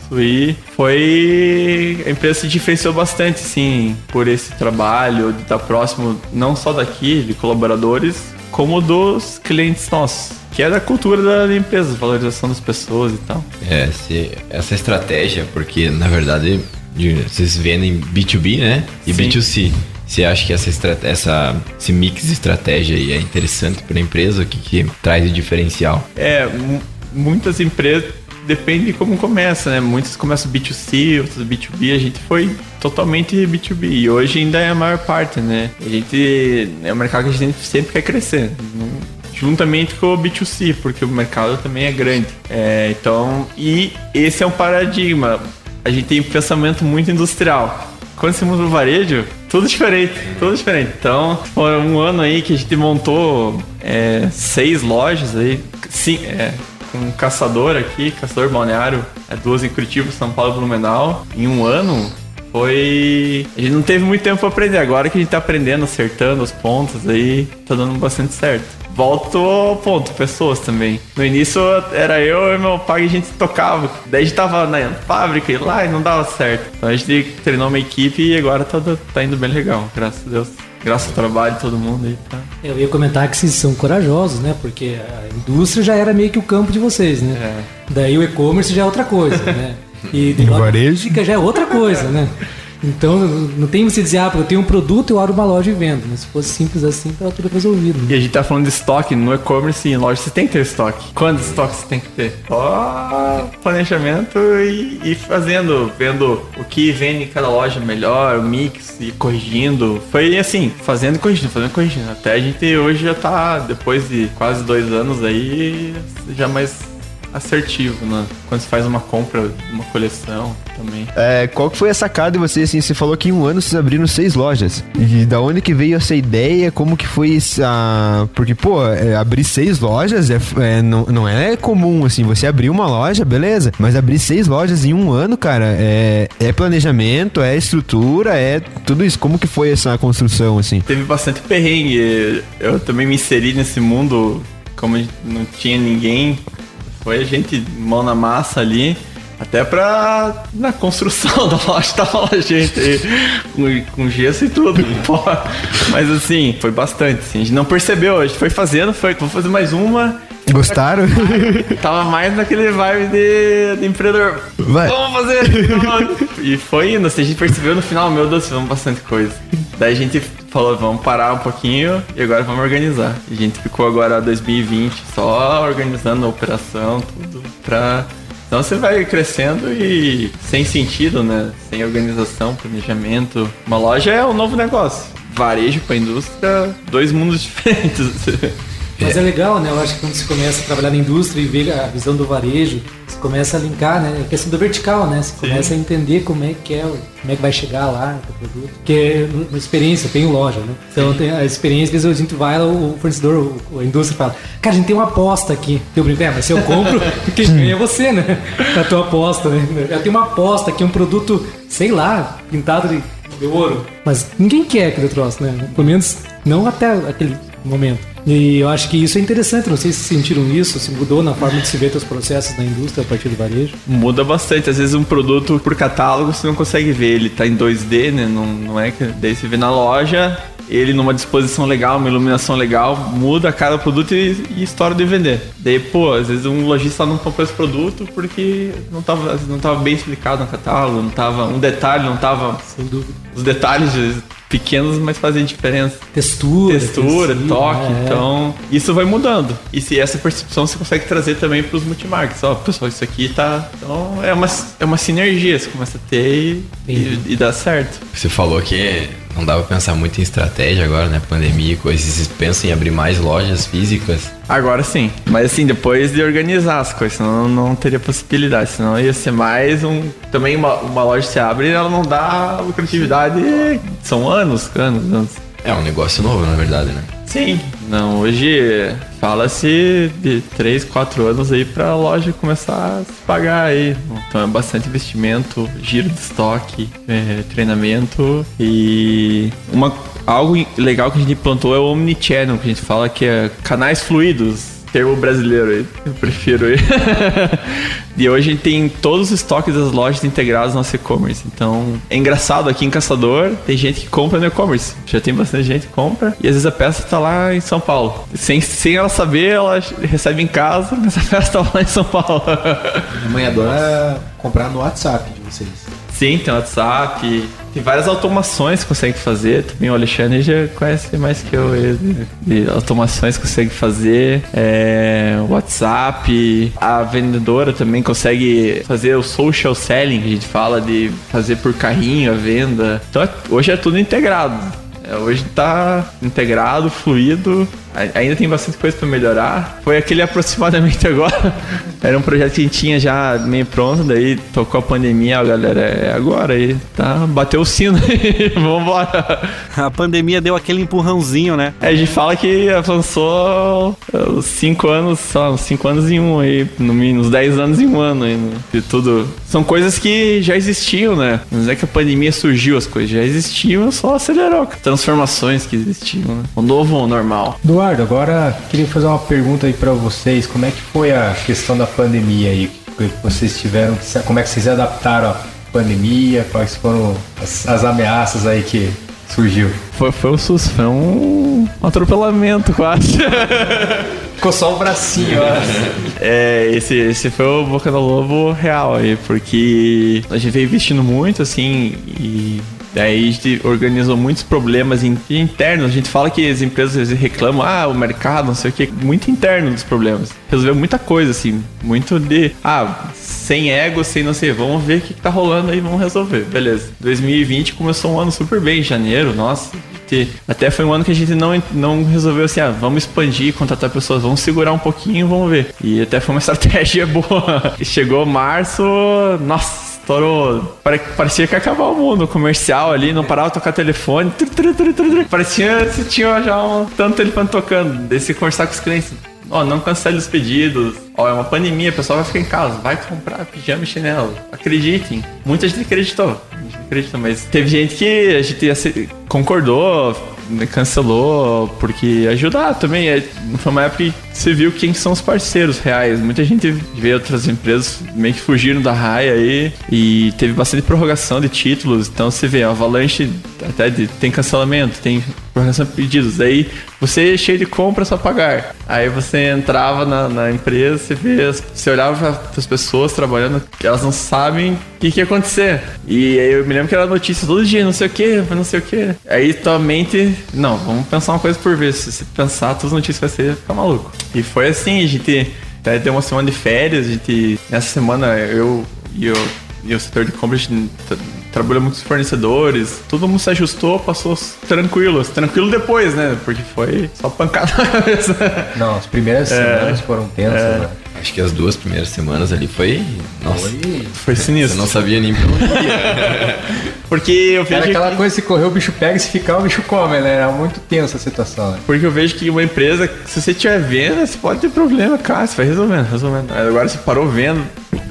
isso aí foi. A empresa se diferenciou bastante, sim, por esse trabalho, de estar próximo não só daqui, de colaboradores, como dos clientes nossos. Que é da cultura da empresa, valorização das pessoas e tal. É, se- essa estratégia, porque na verdade de- vocês vendem B2B, né? E Sim. B2C. Você acha que essa, essa esse mix de estratégia aí é interessante para a empresa? O que, que traz de diferencial? É, mu- muitas empresas depende de como começa, né? Muitas começam B2C, outras B2B. A gente foi totalmente B2B e hoje ainda é a maior parte, né? A gente é um mercado que a gente sempre quer crescer. não- Juntamente com o B2C, porque o mercado também é grande. É, então, e esse é um paradigma. A gente tem um pensamento muito industrial. Quando você muda pro varejo, tudo diferente, tudo diferente. Então, foi um ano aí que a gente montou é, seis lojas aí, sim, é, com um caçador aqui, caçador balneário, é, duas em Curitiba, São Paulo e Blumenau. Em um ano, foi. A gente não teve muito tempo pra aprender. Agora que a gente tá aprendendo, acertando os pontos aí, tá dando bastante certo. Volto ao ponto, pessoas também. No início era eu e meu pai, a gente tocava. Daí a gente tava na fábrica e lá e não dava certo. Então a gente treinou uma equipe e agora tá, tá indo bem legal, graças a Deus. Graças ao trabalho de todo mundo aí, tá? Eu ia comentar que vocês são corajosos, né? Porque a indústria já era meio que o campo de vocês, né? É. Daí o e-commerce já é outra coisa, né? E E o varejo? logística já é outra coisa, né? Então não tem você dizer, ah, eu tenho um produto, eu abro uma loja e vendo. Mas se fosse simples assim, tava tudo resolvido. E Né? a gente tá falando de estoque no e-commerce e em loja, você tem que ter estoque. Quantos estoques você tem que ter? Só planejamento e, e fazendo, vendo o que vende em cada loja melhor, o mix e corrigindo. Foi assim, fazendo e corrigindo, fazendo e corrigindo. Até a gente hoje já tá, depois de quase dois anos aí, já mais assertivo, né? Quando você faz uma compra, uma coleção também. É, qual que foi a sacada de vocês, assim, você falou que em um ano vocês abriram seis lojas. E da onde que veio essa ideia, como que foi essa... Porque, pô, é, abrir seis lojas é, é, não, não é comum, assim, você abrir uma loja, beleza, mas abrir seis lojas em um ano, cara, é, é planejamento, é estrutura, é tudo isso. Como que foi essa construção, assim? Teve bastante perrengue. Eu também me inseri nesse mundo, como não tinha ninguém. Foi a gente mão na massa ali. Até pra. Na construção da loja tava a gente aí, com, com gesso e tudo. Pô, Mas assim, foi bastante. Assim, a gente não percebeu, a gente foi fazendo, foi, vou fazer mais uma. Gostaram? Tava mais naquele vibe de, de empreendedor. Vai. Vamos fazer! e foi indo, assim, a gente percebeu no final, meu Deus, fizemos bastante coisa. Daí a gente falou, vamos parar um pouquinho e agora vamos organizar. E a gente ficou agora 2020 só organizando a operação, tudo, pra Então você vai crescendo e sem sentido, né? Sem organização, planejamento. Uma loja é um novo negócio. Varejo para indústria, dois mundos diferentes. Mas é legal, né? Eu acho que quando você começa a trabalhar na indústria e ver a visão do varejo, você começa a linkar, né? A questão do vertical, né? Você começa a entender como é que é, como é que vai chegar lá o produto. Porque uma experiência, eu tenho loja, né? Então tem a experiência, às vezes a gente vai lá, o fornecedor, a indústria fala, cara, a gente tem uma aposta aqui. Eu brinco, é, mas se eu compro, quem ganha é você, né? A tua aposta, né? Eu tenho uma aposta aqui, um produto, sei lá, pintado de, de ouro. Mas ninguém quer aquele troço, né? Pelo menos não até aquele momento. E eu acho que isso é interessante, não sei se sentiram isso, se mudou na forma de se ver os processos na indústria a partir do varejo. Muda bastante. Às vezes um produto por catálogo você não consegue ver. Ele tá em 2D, né? Não, não é que. Daí você vê na loja, ele numa disposição legal, uma iluminação legal, muda cada produto e, e história de vender. Daí, pô, às vezes um lojista não comprou esse produto porque não tava, não tava bem explicado no catálogo, não tava. Um detalhe não tava. Sem dúvida. Os detalhes pequenos, mas fazem diferença. Textura. Textura, tecido, toque, né? então isso vai mudando. E se essa percepção você consegue trazer também para os multimarkets. Ó, pessoal, isso aqui tá. Então é uma, é uma sinergia, você começa a ter e, e, e dá certo. Você falou que não dava pra pensar muito em estratégia agora, né? Pandemia e coisas. Vocês pensam em abrir mais lojas físicas? Agora sim. Mas assim, depois de organizar as coisas, senão não teria possibilidade. Senão ia ser mais um. Também uma, uma loja se abre e ela não dá lucratividade. São anos, anos, anos. É um negócio novo, na verdade, né? Sim. Não, hoje fala-se de 3, 4 anos aí pra loja começar a se pagar aí. Então é bastante investimento, giro de estoque, é, treinamento e uma, algo legal que a gente implantou é o Omnichannel, que a gente fala que é canais fluidos. Termo brasileiro aí, eu prefiro aí. e hoje a gente tem todos os estoques das lojas integrados no nosso e-commerce. Então é engraçado aqui em Caçador, tem gente que compra no e-commerce. Já tem bastante gente que compra. E às vezes a peça tá lá em São Paulo. Sem, sem ela saber, ela recebe em casa, mas a peça tá lá em São Paulo. Minha mãe adora comprar no WhatsApp de vocês. Sim, tem WhatsApp, tem várias automações que consegue fazer. Também o Alexandre já conhece mais que eu. ele, De automações que consegue fazer. É, WhatsApp. A vendedora também consegue fazer o social selling, que a gente fala de fazer por carrinho a venda. Então hoje é tudo integrado. É, hoje tá integrado, fluido. A- Ainda tem bastante coisa para melhorar. Foi aquele aproximadamente agora. Era um projeto que a gente tinha já meio pronto, daí tocou a pandemia, ó, galera, é agora aí, tá? Bateu o sino aí, vambora. A pandemia deu aquele empurrãozinho, né? É, a gente fala que avançou os 5 anos, só uns 5 anos em um aí, no mínimo, uns 10 anos em um ano aí, né? De tudo. São coisas que já existiam, né? Não é que a pandemia surgiu, as coisas já existiam, só acelerou. Transformações que existiam, né? O novo ao normal. Eduardo, agora queria fazer uma pergunta aí pra vocês. Como é que foi a questão da pandemia aí? Que vocês tiveram, como é que vocês se adaptaram à pandemia? Quais foram as, as ameaças aí que surgiu? Foi, foi um susto, foi um atropelamento quase. Ficou só o bracinho, ó. É, esse, esse foi o Boca do Lobo real aí, porque a gente veio investindo muito, assim, e daí a gente organizou muitos problemas in- internos. A gente fala que as empresas reclamam, ah, o mercado, não sei o que, muito interno dos problemas. Resolveu muita coisa, assim, muito de, ah, sem ego, sem não sei, vamos ver o que, que tá rolando aí, vamos resolver. Beleza. 2020 começou um ano super bem, janeiro, nossa. Até foi um ano que a gente não, não resolveu assim, ah, vamos expandir, contratar pessoas, vamos segurar um pouquinho, vamos ver. E até foi uma estratégia boa. Chegou março, nossa, estourou. Pare- Parecia que ia acabar o mundo. O comercial ali, não parava de tocar telefone. Parecia que tinha já um tanto telefone tocando. Você conversar com os clientes. Ó, não cancele os pedidos. Ó, é uma pandemia, o pessoal vai ficar em casa. Vai comprar pijama e chinelo. Acreditem. Muita gente acreditou. Muita gente acreditou, mas teve gente que a gente concordou, cancelou, porque ajudar também. É, foi uma época que você viu quem são os parceiros reais. Muita gente veio outras empresas meio que fugiram da raia aí e teve bastante prorrogação de títulos. Então você vê, a Avalanche até de- tem cancelamento, tem de pedidos. Aí você cheio de compra só pagar. Aí você entrava na, na empresa, você vê, você olhava para as pessoas trabalhando, que elas não sabem o que, que ia acontecer. E aí eu me lembro que era notícia todo dia, não sei o que, não sei o que. Aí tua mente, não, vamos pensar uma coisa por vez. Se você pensar, todas as notícias vai ser ficar maluco. E foi assim, a gente até deu uma semana de férias, a gente. Nessa semana eu e eu e o setor de compras trabalhou muitos fornecedores, todo mundo se ajustou, passou tranquilo. Tranquilo depois, né? Porque foi só pancada na cabeça. Não, as primeiras É. semanas foram tensas, É. né? Acho que as duas primeiras semanas ali foi. Nossa. Foi Você sinistro. não sabia nem. Porque eu vejo. Era aquela que- coisa, se correr o bicho pega, e se ficar o bicho come, né? Era muito tensa a situação, né? Porque eu vejo que uma empresa, se você tiver venda, você pode ter problema, cara. Você vai resolvendo, resolvendo. Agora você parou vendo,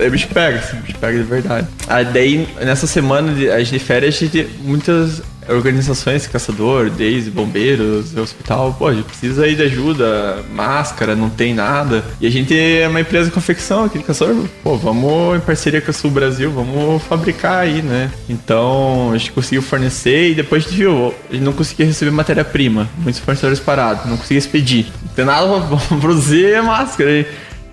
o bicho pega, o bicho pega de verdade. Aí daí, nessa semana de, de férias, a gente muitas organizações, caçador, desde bombeiros, hospital, pô, a gente precisa aí de ajuda, máscara, não tem nada. E a gente é uma empresa de confecção aqui de caçador, pô, vamos em parceria com a Sul Brasil, vamos fabricar aí, né? Então a gente conseguiu fornecer e depois a gente viu, a gente não conseguia receber matéria-prima, muitos fornecedores parados, não conseguia expedir. Não tem nada pra produzir máscara aí.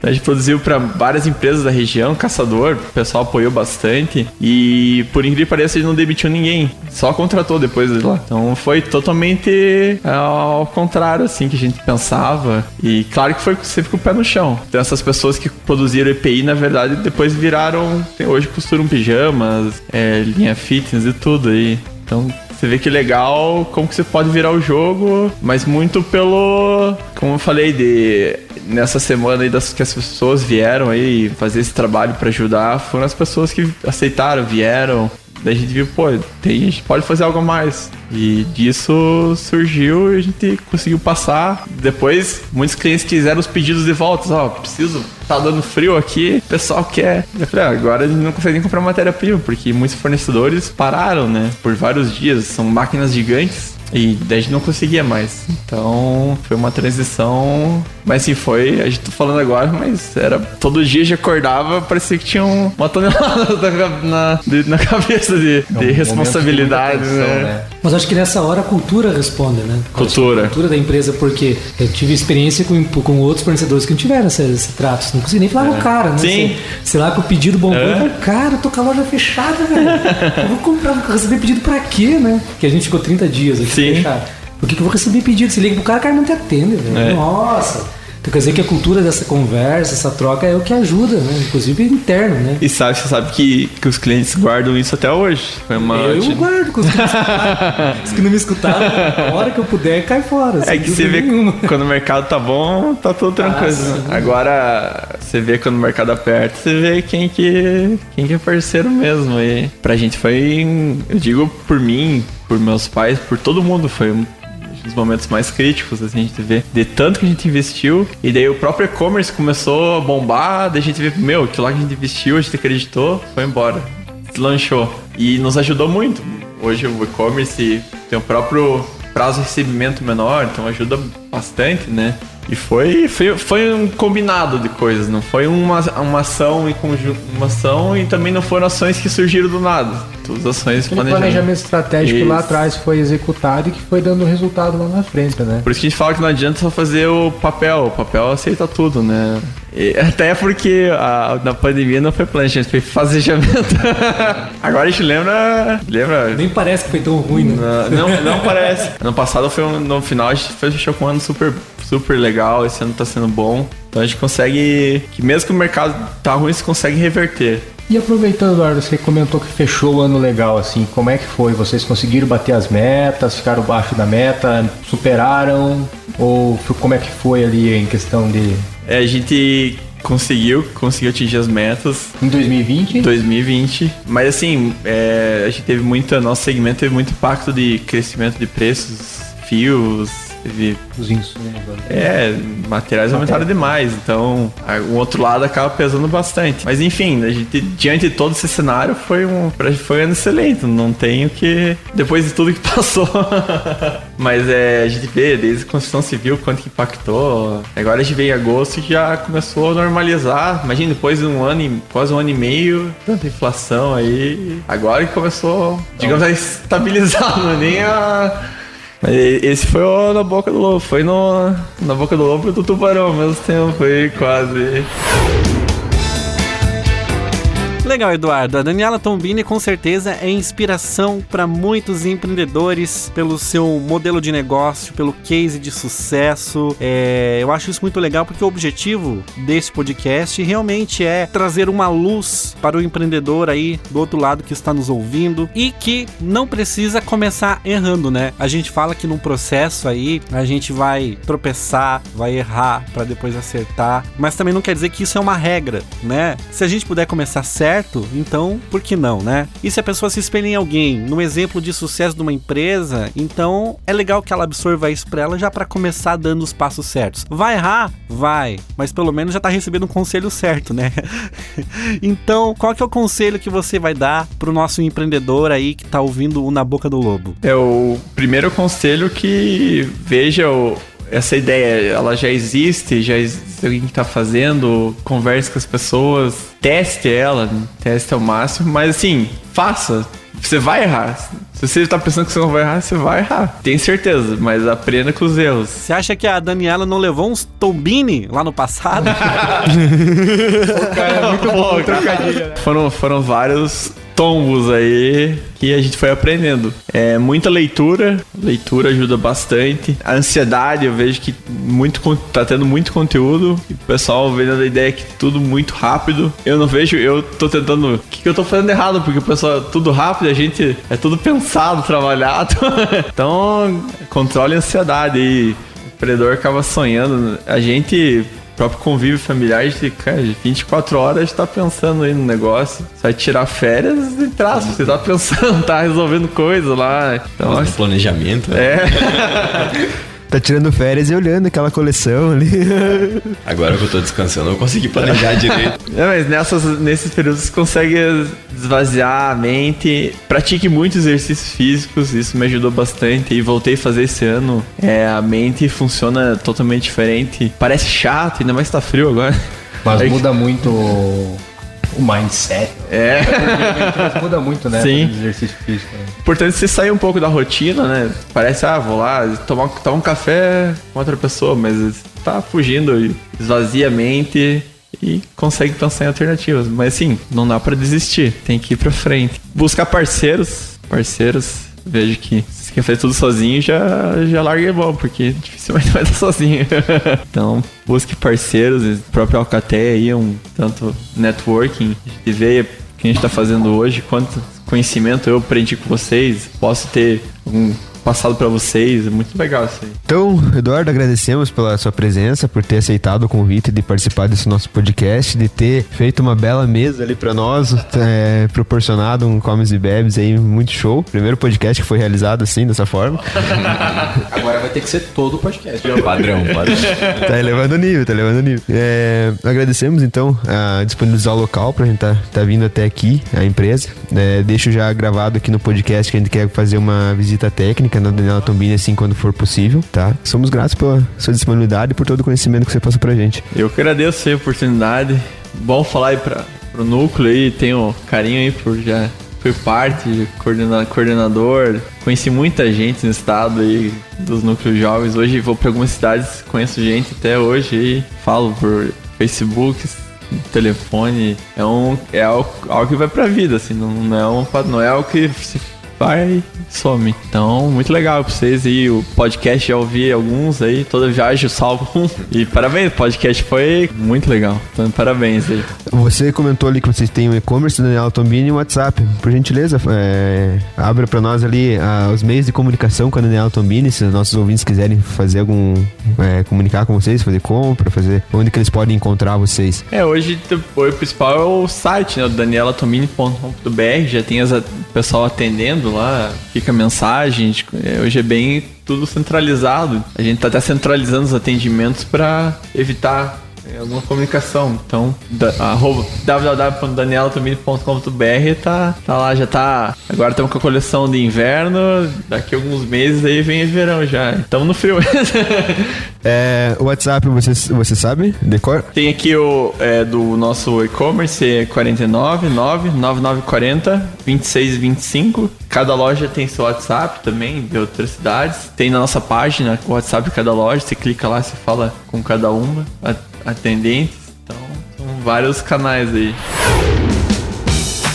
A gente produziu para várias empresas da região, caçador, o pessoal apoiou bastante e por incrível que pareça, a gente não demitiu ninguém, só contratou depois de lá. Então foi totalmente é, ao contrário assim que a gente pensava e claro que foi sempre com o pé no chão. Então essas pessoas que produziram EPI na verdade depois viraram, hoje costuram pijamas, é, linha fitness e tudo aí. Então você vê que legal como que você pode virar o jogo, mas muito pelo, como eu falei, de nessa semana aí das que as pessoas vieram aí fazer esse trabalho pra ajudar, foram as pessoas que aceitaram, vieram. Daí a gente viu, pô, tem, a gente pode fazer algo a mais. E disso surgiu e a gente conseguiu passar. Depois, muitos clientes quiseram os pedidos de volta. Ó, preciso, tá dando frio aqui, o pessoal quer. Eu falei, ah, agora a gente não consegue nem comprar matéria-prima, porque muitos fornecedores pararam, né? Por vários dias. São máquinas gigantes. E daí a gente não conseguia mais. Então foi uma transição. Mas assim, foi. A gente tá falando agora, mas era. Todo dia a gente acordava, parecia que tinha um- uma tonelada na, na, de- na cabeça de, É um responsabilidade, de tensão, né? Mas acho que nessa hora a cultura responde, né? Cultura. A cultura da empresa, porque eu tive experiência com, com outros fornecedores que não tiveram esse, esse trato. Não consegui nem falar com o cara, né? É. Sim. Sei, lá, com o pedido bombou. É. Eu falei, cara, eu tô com a loja fechada, velho. Eu vou comprar, vou receber pedido pra quê, né? Porque a gente ficou 30 dias aqui Sim. fechado. Por que, que eu vou receber pedido? Se liga pro cara, o cara não te atende, velho. É. Nossa. Então quer dizer que a cultura dessa conversa, essa troca é o que ajuda, né? Inclusive interno, né? E sabe, você sabe que, que os clientes guardam isso até hoje. Foi uma. Eu guardo com os escutaram. Os que não me escutaram, a hora que eu puder, cai fora. É que você vê nenhuma. quando o mercado tá bom, tá tudo tranquilo. Ah. Agora, você vê quando o mercado aperta, você vê quem que, quem que é parceiro mesmo. E pra gente foi, eu digo por mim, por meus pais, por todo mundo, foi dos momentos mais críticos, assim, a gente vê de tanto que a gente investiu, e daí o próprio e-commerce começou a bombar, daí a gente vê, meu, aquilo lá que a gente investiu, a gente acreditou, foi embora. Lanchou. E nos ajudou muito. Hoje o e-commerce tem o próprio prazo de recebimento menor, então ajuda bastante, né? E foi, foi, foi um combinado de coisas, não foi uma, uma ação em conjunto, uma ação e também não foram ações que surgiram do nada. Todas ações Aquele planejamento estratégico Isso. lá atrás foi executado e que foi dando resultado lá na frente, né? Por isso que a gente fala que não adianta só fazer o papel, o papel aceita tudo, né? E até porque a, na pandemia não foi planejamento, foi fazejamento. Agora a gente lembra. Lembra? Nem parece que foi tão ruim, né? Não, não, não parece. Ano passado foi um, no final a gente fechou com um ano super, super legal. Esse ano tá sendo bom. Então a gente consegue. Que mesmo que o mercado tá ruim, você consegue reverter. E aproveitando, Eduardo, você comentou que fechou o ano legal, assim, como é que foi? Vocês conseguiram bater as metas, ficaram abaixo da meta, superaram? Ou como é que foi ali em questão de... É, a gente conseguiu, conseguiu atingir as metas. Em 2020? 2020. Mas assim, é, a gente teve muito, nosso segmento teve muito impacto de crescimento de preços, fios, teve Os insumos, né? é, materiais aumentaram demais, então a- o outro lado acaba pesando bastante. Mas enfim, a gente, diante de todo esse cenário, foi um, foi um ano excelente. Não tenho que. Depois de tudo que passou. Mas é, a gente vê desde a construção civil quanto que impactou. Agora a gente vê em agosto e já começou a normalizar. Imagina, depois de um ano, e- quase um ano e meio, tanta inflação aí. Agora que começou, digamos, a estabilizar, não é nem a. Esse foi o na boca do lobo, foi no, na boca do lobo e do tubarão ao mesmo tempo, foi quase. Legal, Eduardo. A Daniela Tombini com certeza é inspiração para muitos empreendedores pelo seu modelo de negócio, pelo case de sucesso. É, eu acho isso muito legal porque o objetivo desse podcast realmente é trazer uma luz para o empreendedor aí do outro lado que está nos ouvindo e que não precisa começar errando, né? A gente fala que num processo aí a gente vai tropeçar, vai errar para depois acertar, mas também não quer dizer que isso é uma regra, né? Se a gente puder começar certo certo, então por que não, né? E se a pessoa se espelha em alguém, num exemplo de sucesso de uma empresa, então é legal que ela absorva isso pra ela já para começar dando os passos certos. Vai errar? Vai, mas pelo menos já tá recebendo um conselho certo, né? então, qual que é o conselho que você vai dar pro nosso empreendedor aí que tá ouvindo o Na Boca do Lobo? É o primeiro conselho que veja o essa ideia, ela já existe, já existe alguém que está fazendo, converse com as pessoas, teste ela, teste ao máximo, mas assim, faça. Você vai errar. Se você está pensando que você não vai errar, você vai errar. Tem certeza, mas aprenda com os erros. Você acha que a Daniela não levou uns tombini lá no passado? o cara é muito bom, trocadilho, né? Foram, foram vários tombos aí que a gente foi aprendendo. É muita leitura, leitura ajuda bastante. A ansiedade, eu vejo que muito tá tendo muito conteúdo e o pessoal vendo a ideia que tudo muito rápido. Eu não vejo, eu tô tentando, o que, que eu tô fazendo errado? Porque o pessoal tudo rápido, a gente é tudo pensado, trabalhado. então, controle a ansiedade e o empreendedor acaba sonhando. A gente próprio convívio familiar de, cara, de 24 horas tá pensando aí no negócio. Você vai tirar férias e traço. Você tá pensando, tá resolvendo coisa lá. Então, Nossa, planejamento. Né? É. tá tirando férias e olhando aquela coleção ali. Agora que eu tô descansando, eu consegui planejar direito. É, mas nessas, nesses períodos você consegue esvaziar a mente. Pratique muitos exercícios físicos, isso me ajudou bastante. E voltei a fazer esse ano. É, a mente funciona totalmente diferente. Parece chato, ainda mais tá frio agora. Mas é muda muito o mindset. É. muda muito, né? Sim. Exercício físico. Né? Importante você sair um pouco da rotina, né? Parece, ah, vou lá tomar, tomar um café com outra pessoa, mas tá fugindo, esvazia a mente e consegue pensar em alternativas. Mas sim, não dá para desistir, tem que ir pra frente. Buscar parceiros, parceiros vejo que se quer fazer tudo sozinho, já, já larga bom, porque dificilmente vai estar sozinho. então, busque parceiros, o próprio Alcatel aí, um tanto networking, e ver o que a gente está fazendo hoje, quanto conhecimento eu aprendi com vocês, posso ter um passado para vocês. É muito legal isso aí. Então, Eduardo, agradecemos pela sua presença, por ter aceitado o convite de participar desse nosso podcast, de ter feito uma bela mesa ali para nós, é, proporcionado um comes e bebes aí muito show. Primeiro podcast que foi realizado assim, dessa forma. Agora vai ter que ser todo o podcast. Padrão, padrão. tá elevando o nível, tá elevando o nível. É, agradecemos então a disponibilizar o local pra gente tá, tá vindo até aqui, a empresa. É, deixo já gravado aqui no podcast que a gente quer fazer uma visita técnica técnica na Daniela assim quando for possível, tá? Somos gratos pela sua disponibilidade e por todo o conhecimento que você passou pra gente. Eu que agradeço a oportunidade. Bom falar aí pra, pro núcleo aí, tenho carinho aí por já fui parte, coordena, coordenador, conheci muita gente no estado aí dos núcleos jovens. Hoje vou para algumas cidades, conheço gente até hoje aí, falo por Facebook, telefone. É um é algo, algo que vai pra vida, assim, não, não é um não é algo que se vai some. Então, muito legal pra vocês aí. O podcast já ouvi alguns aí, toda viagem eu salvo um. E parabéns, o podcast foi muito legal. Então, parabéns aí. Você comentou ali que vocês têm o e-commerce do Daniel Tombini e o WhatsApp. Por gentileza, é, abra pra nós ali ah, os meios de comunicação com a Daniel Tombini, se os nossos ouvintes quiserem fazer algum. É, comunicar com vocês, fazer compra, fazer. Onde que eles podem encontrar vocês? É, hoje o principal é o site, né? danielatomini.com.br. Já tem o pessoal atendendo lá, fica mensagem. É, hoje é bem tudo centralizado. A gente está até centralizando os atendimentos para evitar é, alguma comunicação. Então, da, www.danielatomini.com.br tá, tá lá, já tá. Agora estamos com a coleção de inverno. Daqui a alguns meses aí vem verão já. Estamos no frio. é, o WhatsApp, você, você sabe? Decor? Tem aqui o é, do nosso e-commerce, é 49 9940 2625. Cada loja tem seu WhatsApp também, de outras cidades. Tem na nossa página o WhatsApp de cada loja. Você clica lá, você fala com cada uma atendentes. Então, são vários canais aí.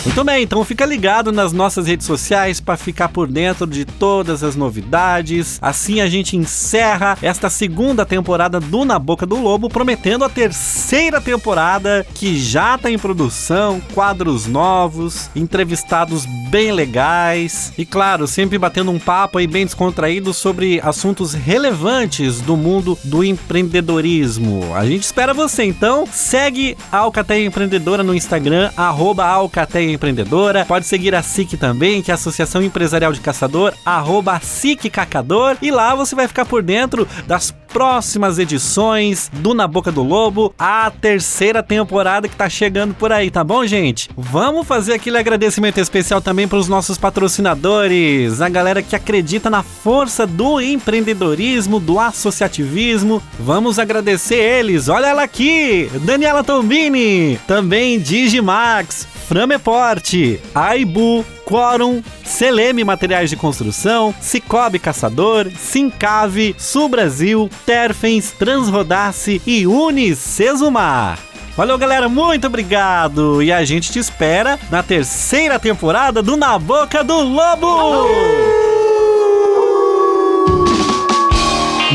Muito bem, então fica ligado nas nossas redes sociais para ficar por dentro de todas as novidades. Assim a gente encerra esta segunda temporada do Na Boca do Lobo, prometendo a terceira temporada que já está em produção, quadros novos, entrevistados bem legais e claro, sempre batendo um papo aí bem descontraído sobre assuntos relevantes do mundo do empreendedorismo. A gente espera você, então segue a Alcateia Empreendedora no Instagram, arroba Alcateia Empreendedora. Pode seguir a SIC também, que é a Associação Empresarial de Caçador, arroba SIC Cacador. E lá você vai ficar por dentro das próximas edições do Na Boca do Lobo, a terceira temporada que tá chegando por aí, tá bom, gente? Vamos fazer aquele agradecimento especial também para os nossos patrocinadores, a galera que acredita na força do empreendedorismo, do associativismo. Vamos agradecer eles. Olha ela aqui, Daniela Tombini, também Digimax, Frameporte, Aibu, Quorum, Seleme Materiais de Construção, Cicobi Caçador, Sincave, Sul Brasil, Terfens, Transrodace e Unicesumar. Valeu, galera, muito obrigado! E a gente te espera na terceira temporada do Na Boca do Lobo!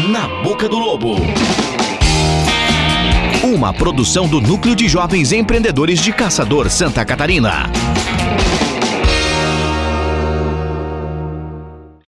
Na Boca do Lobo. Uma produção do Núcleo de Jovens Empreendedores de Caçador Santa Catarina.